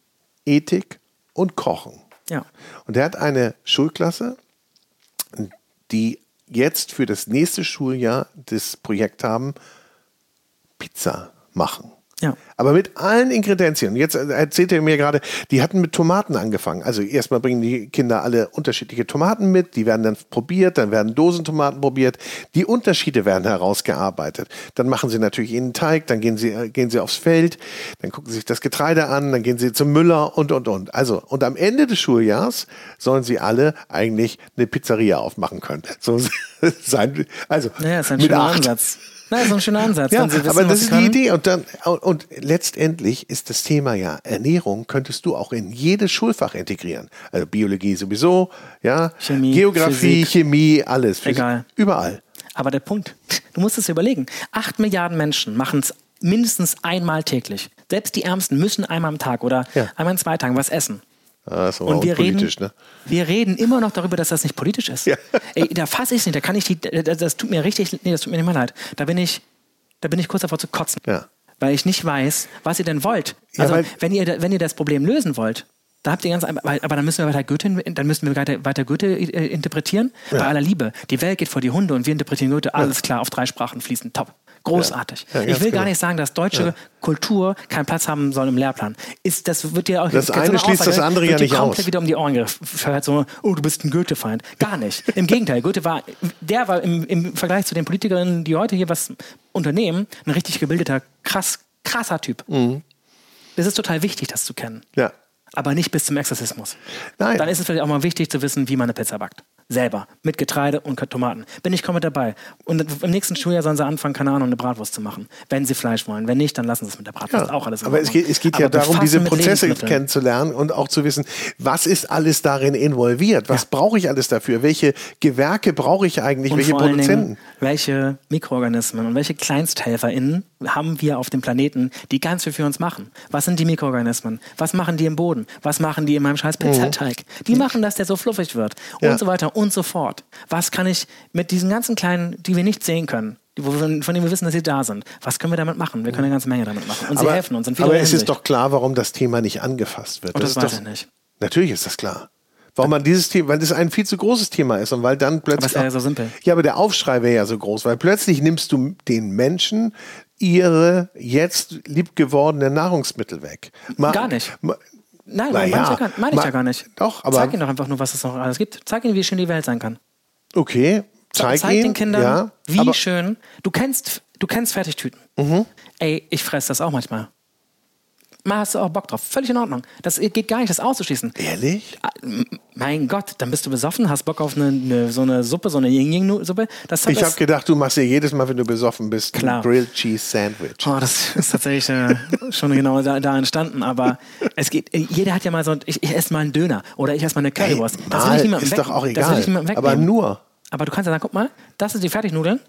Ethik und Kochen. Ja. Und er hat eine Schulklasse, die jetzt für das nächste Schuljahr das Projekt haben, Pizza machen. Ja. Aber mit allen Ingredienzien. Jetzt erzählt er mir gerade, die hatten mit Tomaten angefangen. Also erstmal bringen die Kinder alle unterschiedliche Tomaten mit, die werden dann probiert, dann werden Dosentomaten probiert. Die Unterschiede werden herausgearbeitet. Dann machen sie natürlich ihren Teig, dann gehen sie, gehen sie aufs Feld, dann gucken sie sich das Getreide an, dann gehen sie zum Müller und, und, und. Also, und am Ende des Schuljahrs sollen sie alle eigentlich eine Pizzeria aufmachen können. So sein, also, ja, ist ein mit acht. Ansatz. Na, so ein schöner Ansatz. Ja, wissen, aber das ist die Idee. Und, dann, und letztendlich ist das Thema ja Ernährung, könntest du auch in jedes Schulfach integrieren. Also Biologie sowieso, ja, Chemie, Geografie, Physik, Chemie, alles. Egal. Überall. Aber der Punkt, du musst es überlegen. Acht Milliarden Menschen machen es mindestens einmal täglich. Selbst die Ärmsten müssen einmal am Tag oder ja. einmal in zwei Tagen was essen. Ist und wir reden, ne? wir reden immer noch darüber, dass das nicht politisch ist. Ja. Ey, da fasse ich es nicht, da kann ich die, das tut mir richtig, nee, das tut mir nicht mal leid. Da bin ich, da bin ich kurz davor zu kotzen. Ja. Weil ich nicht weiß, was ihr denn wollt. Also, ja, wenn ihr, wenn ihr das Problem lösen wollt, da habt ihr ganz, aber dann müssen wir weiter Goethe, dann müssen wir weiter, weiter Goethe äh, interpretieren. Ja. Bei aller Liebe. Die Welt geht vor die Hunde und wir interpretieren Goethe, alles klar, auf drei Sprachen fließen, top. Großartig. Ja, ich will gar genau. nicht sagen, dass deutsche ja. Kultur keinen Platz haben soll im Lehrplan. Ist, das wird dir auch Das eine schließt das andere ja nicht aus. wieder um die Ohren gefördert, so, oh, du bist ein Goethe-Feind. Gar nicht. Im Gegenteil, Goethe war, der war im, im Vergleich zu den Politikerinnen, die heute hier was unternehmen, ein richtig gebildeter, krass, krasser Typ. Mhm. Das ist total wichtig, das zu kennen. Ja. Aber nicht bis zum Exorzismus. Nein. Dann ist es vielleicht auch mal wichtig zu wissen, wie man eine Pizza backt. Selber. Mit Getreide und Tomaten. Bin ich komplett dabei. Und im nächsten Schuljahr sollen sie anfangen, keine Ahnung, eine Bratwurst zu machen. Wenn sie Fleisch wollen. Wenn nicht, dann lassen sie es mit der Bratwurst Ja, auch alles. aber es geht, es geht Aber ja darum, diese Prozesse kennenzulernen und auch zu wissen, was ist alles darin involviert? Was brauche ich alles dafür? Welche Gewerke brauche ich eigentlich? Und Welche Produzenten? Dingen, welche Mikroorganismen und welche KleinsthelferInnen haben wir auf dem Planeten, die ganz viel für uns machen? Was sind die Mikroorganismen? Was machen die im Boden? Was machen die in meinem scheiß Pizzateig? Die machen, dass der so fluffig wird Mhm. Ja. und so weiter und so fort. Was kann ich mit diesen ganzen kleinen, die wir nicht sehen können, von denen wir wissen, dass sie da sind, was können wir damit machen? Wir können eine ganze Menge damit machen. Und sie aber helfen uns in aber es ist doch klar, warum das Thema nicht angefasst wird. Und das ist weiß doch, ich nicht. Natürlich ist das klar. Warum man dieses Thema, weil das ein viel zu großes Thema ist und weil dann plötzlich. es wäre ja so simpel. Ja, aber der Aufschrei wäre ja so groß, weil plötzlich nimmst du den Menschen ihre jetzt liebgewordenen Nahrungsmittel weg. Ma- Gar nicht. ma- Nein, Na meine ich, ja, ja gar, meine ich ma- ja gar nicht. Doch, aber- Zeig ihnen doch einfach nur, was es noch alles gibt. Zeig ihnen, wie schön die Welt sein kann. Okay, zeig, Zeig ihn, den Kindern, ja, wie Mhm. schön. Du kennst, du kennst Fertigtüten. Ey, ich fresse das auch manchmal. Mal hast du auch Bock drauf. Völlig in Ordnung. Das geht gar nicht, das auszuschließen. Ehrlich? Ah, Mein Gott, dann bist du besoffen, hast Bock auf eine, eine so eine Suppe, so eine Ying-Ying-Suppe. Ich habe gedacht, du machst dir jedes Mal, wenn du besoffen bist, Klar. ein Grilled Cheese Sandwich. Oh, das ist tatsächlich äh, schon genau da, da entstanden. Aber es geht, jeder hat ja mal so, ich, ich esse mal einen Döner oder ich esse mal eine Currywurst. Hey, das will ich niemandem ist weg, doch auch egal. Aber nur. Aber du kannst ja sagen, guck mal, das sind die Fertignudeln.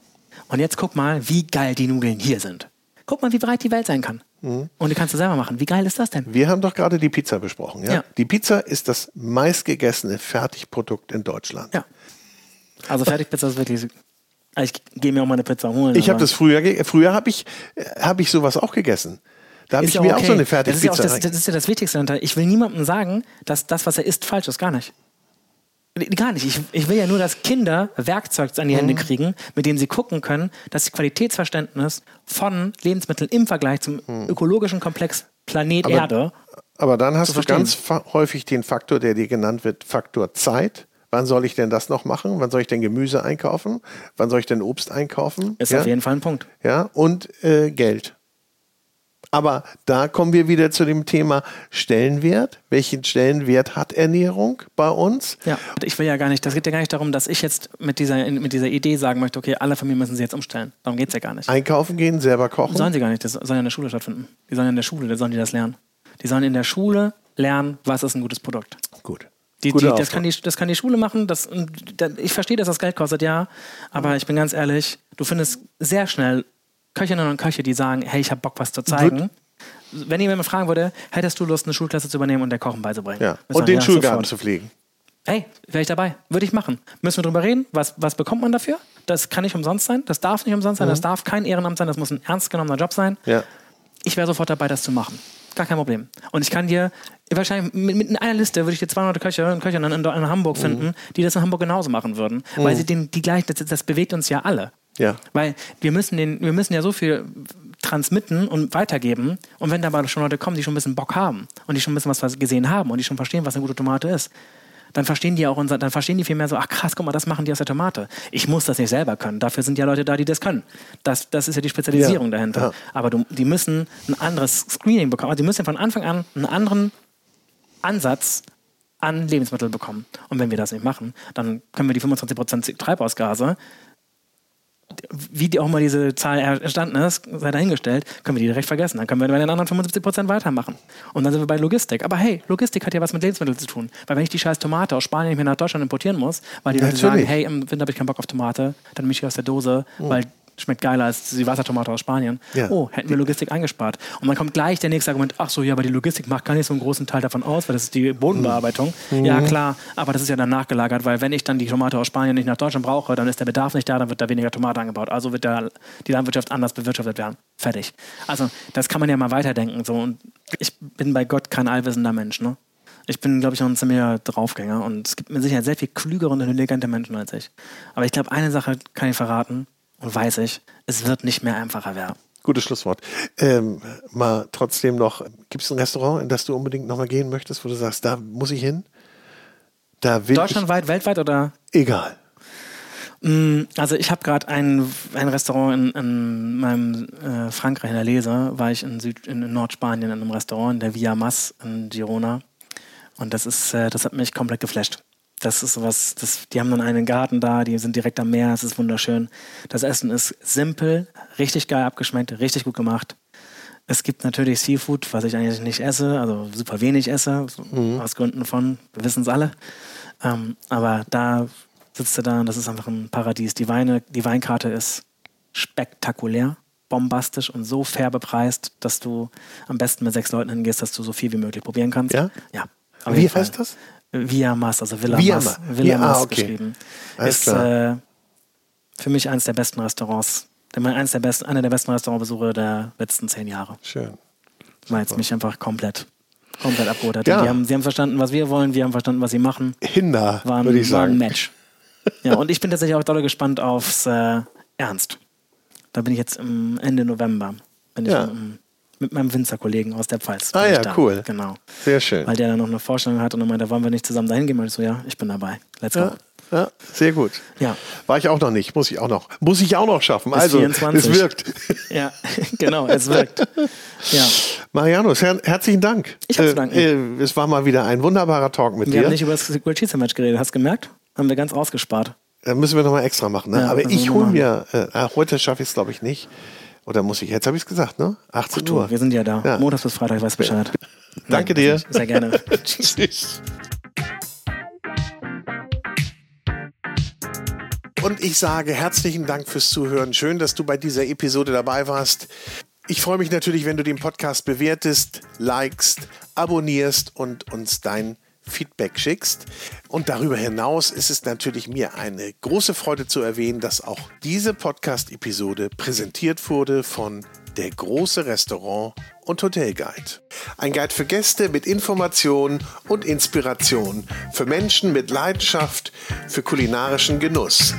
Und jetzt guck mal, wie geil die Nudeln hier sind. Guck mal, wie breit die Welt sein kann. Mhm. Und die kannst du selber machen. Wie geil ist das denn? Wir haben doch gerade die Pizza besprochen. Ja? Ja. Die Pizza ist das meistgegessene Fertigprodukt in Deutschland. Ja. Also Fertigpizza ist wirklich. Ich gehe mir auch mal eine Pizza holen. Ich habe das früher, früher habe ich, äh, hab ich sowas auch gegessen. Da habe ich ja mir okay. auch so eine das ist, ja Fertigpizza das, das ist ja das Wichtigste. Ich will niemandem sagen, dass das, was er isst, falsch ist. Gar nicht. Gar nicht. Ich, ich will ja nur, dass Kinder Werkzeug an die Mhm. Hände kriegen, mit dem sie gucken können, dass das Qualitätsverständnis von Lebensmitteln im Vergleich zum ökologischen Komplex Planet Mhm. Aber- Erde. Aber dann hast du ganz häufig den Faktor, der dir genannt wird, Faktor Zeit. Wann soll ich denn das noch machen? Wann soll ich denn Gemüse einkaufen? Wann soll ich denn Obst einkaufen? Ist ja? auf jeden Fall ein Punkt. ja, und äh, Geld. Aber da kommen wir wieder zu dem Thema Stellenwert. Welchen Stellenwert hat Ernährung bei uns? Ja, ich will ja gar nicht, das geht ja gar nicht darum, dass ich jetzt mit dieser, mit dieser Idee sagen möchte, okay, alle Familien müssen sie jetzt umstellen. Darum geht es ja gar nicht. Einkaufen gehen, selber kochen. Sollen sie gar nicht, das soll ja in der Schule stattfinden. Die sollen ja in der Schule, da sollen die das lernen. Die sollen in der Schule lernen, was ist ein gutes Produkt. Gut. Die, die, das, kann die, das kann die Schule machen. Das, da- ich verstehe, dass das Geld kostet, ja. Aber ich bin ganz ehrlich, du findest sehr schnell Köchinnen und Köche, die sagen, hey, ich habe Bock, was zu zeigen. Wenn jemand mal fragen würde, hättest du Lust, eine Schulklasse zu übernehmen und der Kochen beizubringen? ja. Und sagen, den ja, Schulgarten sofort. zu pflegen. Hey, wäre ich dabei. Würde ich machen. Müssen wir drüber reden? Was, was bekommt man dafür? Das kann nicht umsonst sein. Das darf nicht umsonst sein. Das darf kein Ehrenamt sein. Das muss ein ernst genommener Job sein. Ja. Ich wäre sofort dabei, das zu machen. Gar kein Problem. Und ich kann dir, wahrscheinlich mit, mit in einer Liste würde ich dir 200 Köche und Köchinnen in, in Hamburg finden, die das in Hamburg genauso machen würden. Weil sie den, die gleichen, das, das bewegt uns ja alle. Ja. Weil wir müssen, den, wir müssen ja so viel transmitten und weitergeben. Und wenn dabei schon Leute kommen, die schon ein bisschen Bock haben und die schon ein bisschen was gesehen haben und die schon verstehen, was eine gute Tomate ist, dann verstehen die auch unser, dann verstehen die viel mehr so, ach krass, guck mal, das machen die aus der Tomate. Ich muss das nicht selber können. Dafür sind ja Leute da, die das können. Das, das ist ja die Spezialisierung Ja, dahinter. ja. Aber du, die müssen ein anderes Screening bekommen. Also die müssen von Anfang an einen anderen Ansatz an Lebensmittel bekommen. Und wenn wir das nicht machen, dann können wir die 25% Treibhausgase, wie die auch mal diese Zahl entstanden ist, sei dahingestellt, können wir die direkt vergessen. Dann können wir bei den anderen 75% weitermachen. Und dann sind wir bei Logistik. Aber hey, Logistik hat ja was mit Lebensmitteln zu tun. Weil wenn ich die scheiß Tomate aus Spanien hier nach Deutschland importieren muss, weil die Leute sagen, hey, im Winter habe ich keinen Bock auf Tomate, dann mische ich aus der Dose, weil schmeckt geiler als die Wassertomate aus Spanien. Ja. Oh, hätten wir Logistik eingespart. Und dann kommt gleich der nächste Argument, ach so, ja, aber die Logistik macht gar nicht so einen großen Teil davon aus, weil das ist die Bodenbearbeitung. Ja, klar, aber das ist ja dann nachgelagert, weil wenn ich dann die Tomate aus Spanien nicht nach Deutschland brauche, dann ist der Bedarf nicht da, dann wird da weniger Tomate angebaut. Also wird da die Landwirtschaft anders bewirtschaftet werden. Fertig. Also, das kann man ja mal weiterdenken. So. Und ich bin bei Gott kein allwissender Mensch, ne? Ich bin, glaube ich, auch ein ziemlicher Draufgänger und es gibt mit Sicherheit sehr viel klügere und intelligente Menschen als ich. Aber ich glaube, eine Sache kann ich verraten und weiß ich, es wird nicht mehr einfacher werden. Gutes Schlusswort. Ähm, mal trotzdem noch, gibt es ein Restaurant, in das du unbedingt nochmal gehen möchtest, wo du sagst, da muss ich hin? Da will Deutschlandweit, weltweit oder? ich, egal. Mm, Also ich habe gerade ein, ein Restaurant in, in meinem äh, Frankreich in der Lese, war ich in, Süd, in Nordspanien in einem Restaurant, in der Via Mas in Girona. Und das ist, äh, das hat mich komplett geflasht. Das ist sowas, das, die haben dann einen Garten da, die sind direkt am Meer, es ist wunderschön. Das Essen ist simpel, richtig geil abgeschmeckt, richtig gut gemacht. Es gibt natürlich Seafood, was ich eigentlich nicht esse, also super wenig esse, mhm. aus Gründen von, wir wissen es alle. Ähm, aber da sitzt du da und das ist einfach ein Paradies. Die Weine, die Weinkarte ist spektakulär, bombastisch und so fair bepreist, dass du am besten mit sechs Leuten hingehst, dass du so viel wie möglich probieren kannst. Ja? Ja. Wie heißt das? Via Mas, also Villa Via Mas, Villa Mas ah, okay. geschrieben. Alles ist äh, für mich eines der besten Restaurants, eines der besten, einer der besten Restaurantbesuche der letzten zehn Jahre. Schön. Weil jetzt mich einfach komplett, komplett abgeholt hat. Ja. Die haben, sie haben verstanden, was wir wollen, wir haben verstanden, was sie machen. Hinder, würde ich sagen. War ein Match. ja, und ich bin tatsächlich auch doll gespannt aufs äh, Ernst. Da bin ich jetzt im Ende November. Bin ja. ich im, mit meinem Winzerkollegen aus der Pfalz. Ah ja, da. cool. Genau. Sehr schön. Weil der dann noch eine Vorstellung hat und dann meinte, wollen wir nicht zusammen dahin gehen? Und ich so, ja, ich bin dabei. Let's go. Ja. Sehr gut. Ja. War ich auch noch nicht, muss ich auch noch, muss ich auch noch schaffen. Bis also, 24. es wirkt. Ja, genau, es wirkt. Ja. Marianus, her herzlichen Dank. Ich habe zu danken. Äh, es war mal wieder ein wunderbarer Talk mit wir dir. Wir haben nicht über das Cheese Match geredet, hast du gemerkt? Haben wir ganz ausgespart. Da müssen wir nochmal extra machen. Ne? Ja, Aber ich hole mir, äh, ah, heute schaffe ich es glaube ich nicht. Oder muss ich? Jetzt habe ich es gesagt, ne? 18 Ach, Uhr. Wir sind ja da. Ja. Montag bis Freitag, weiß Bescheid. Danke Nein, dir. Sehr gerne. Tschüss. Und ich sage herzlichen Dank fürs Zuhören. Schön, dass du bei dieser Episode dabei warst. Ich freue mich natürlich, wenn du den Podcast bewertest, likest, abonnierst und uns dein Feedback schickst. Und darüber hinaus ist es natürlich mir eine große Freude zu erwähnen, dass auch diese Podcast-Episode präsentiert wurde von der große Restaurant und Hotelguide. Ein Guide für Gäste mit Informationen und Inspiration, für Menschen mit Leidenschaft für kulinarischen Genuss.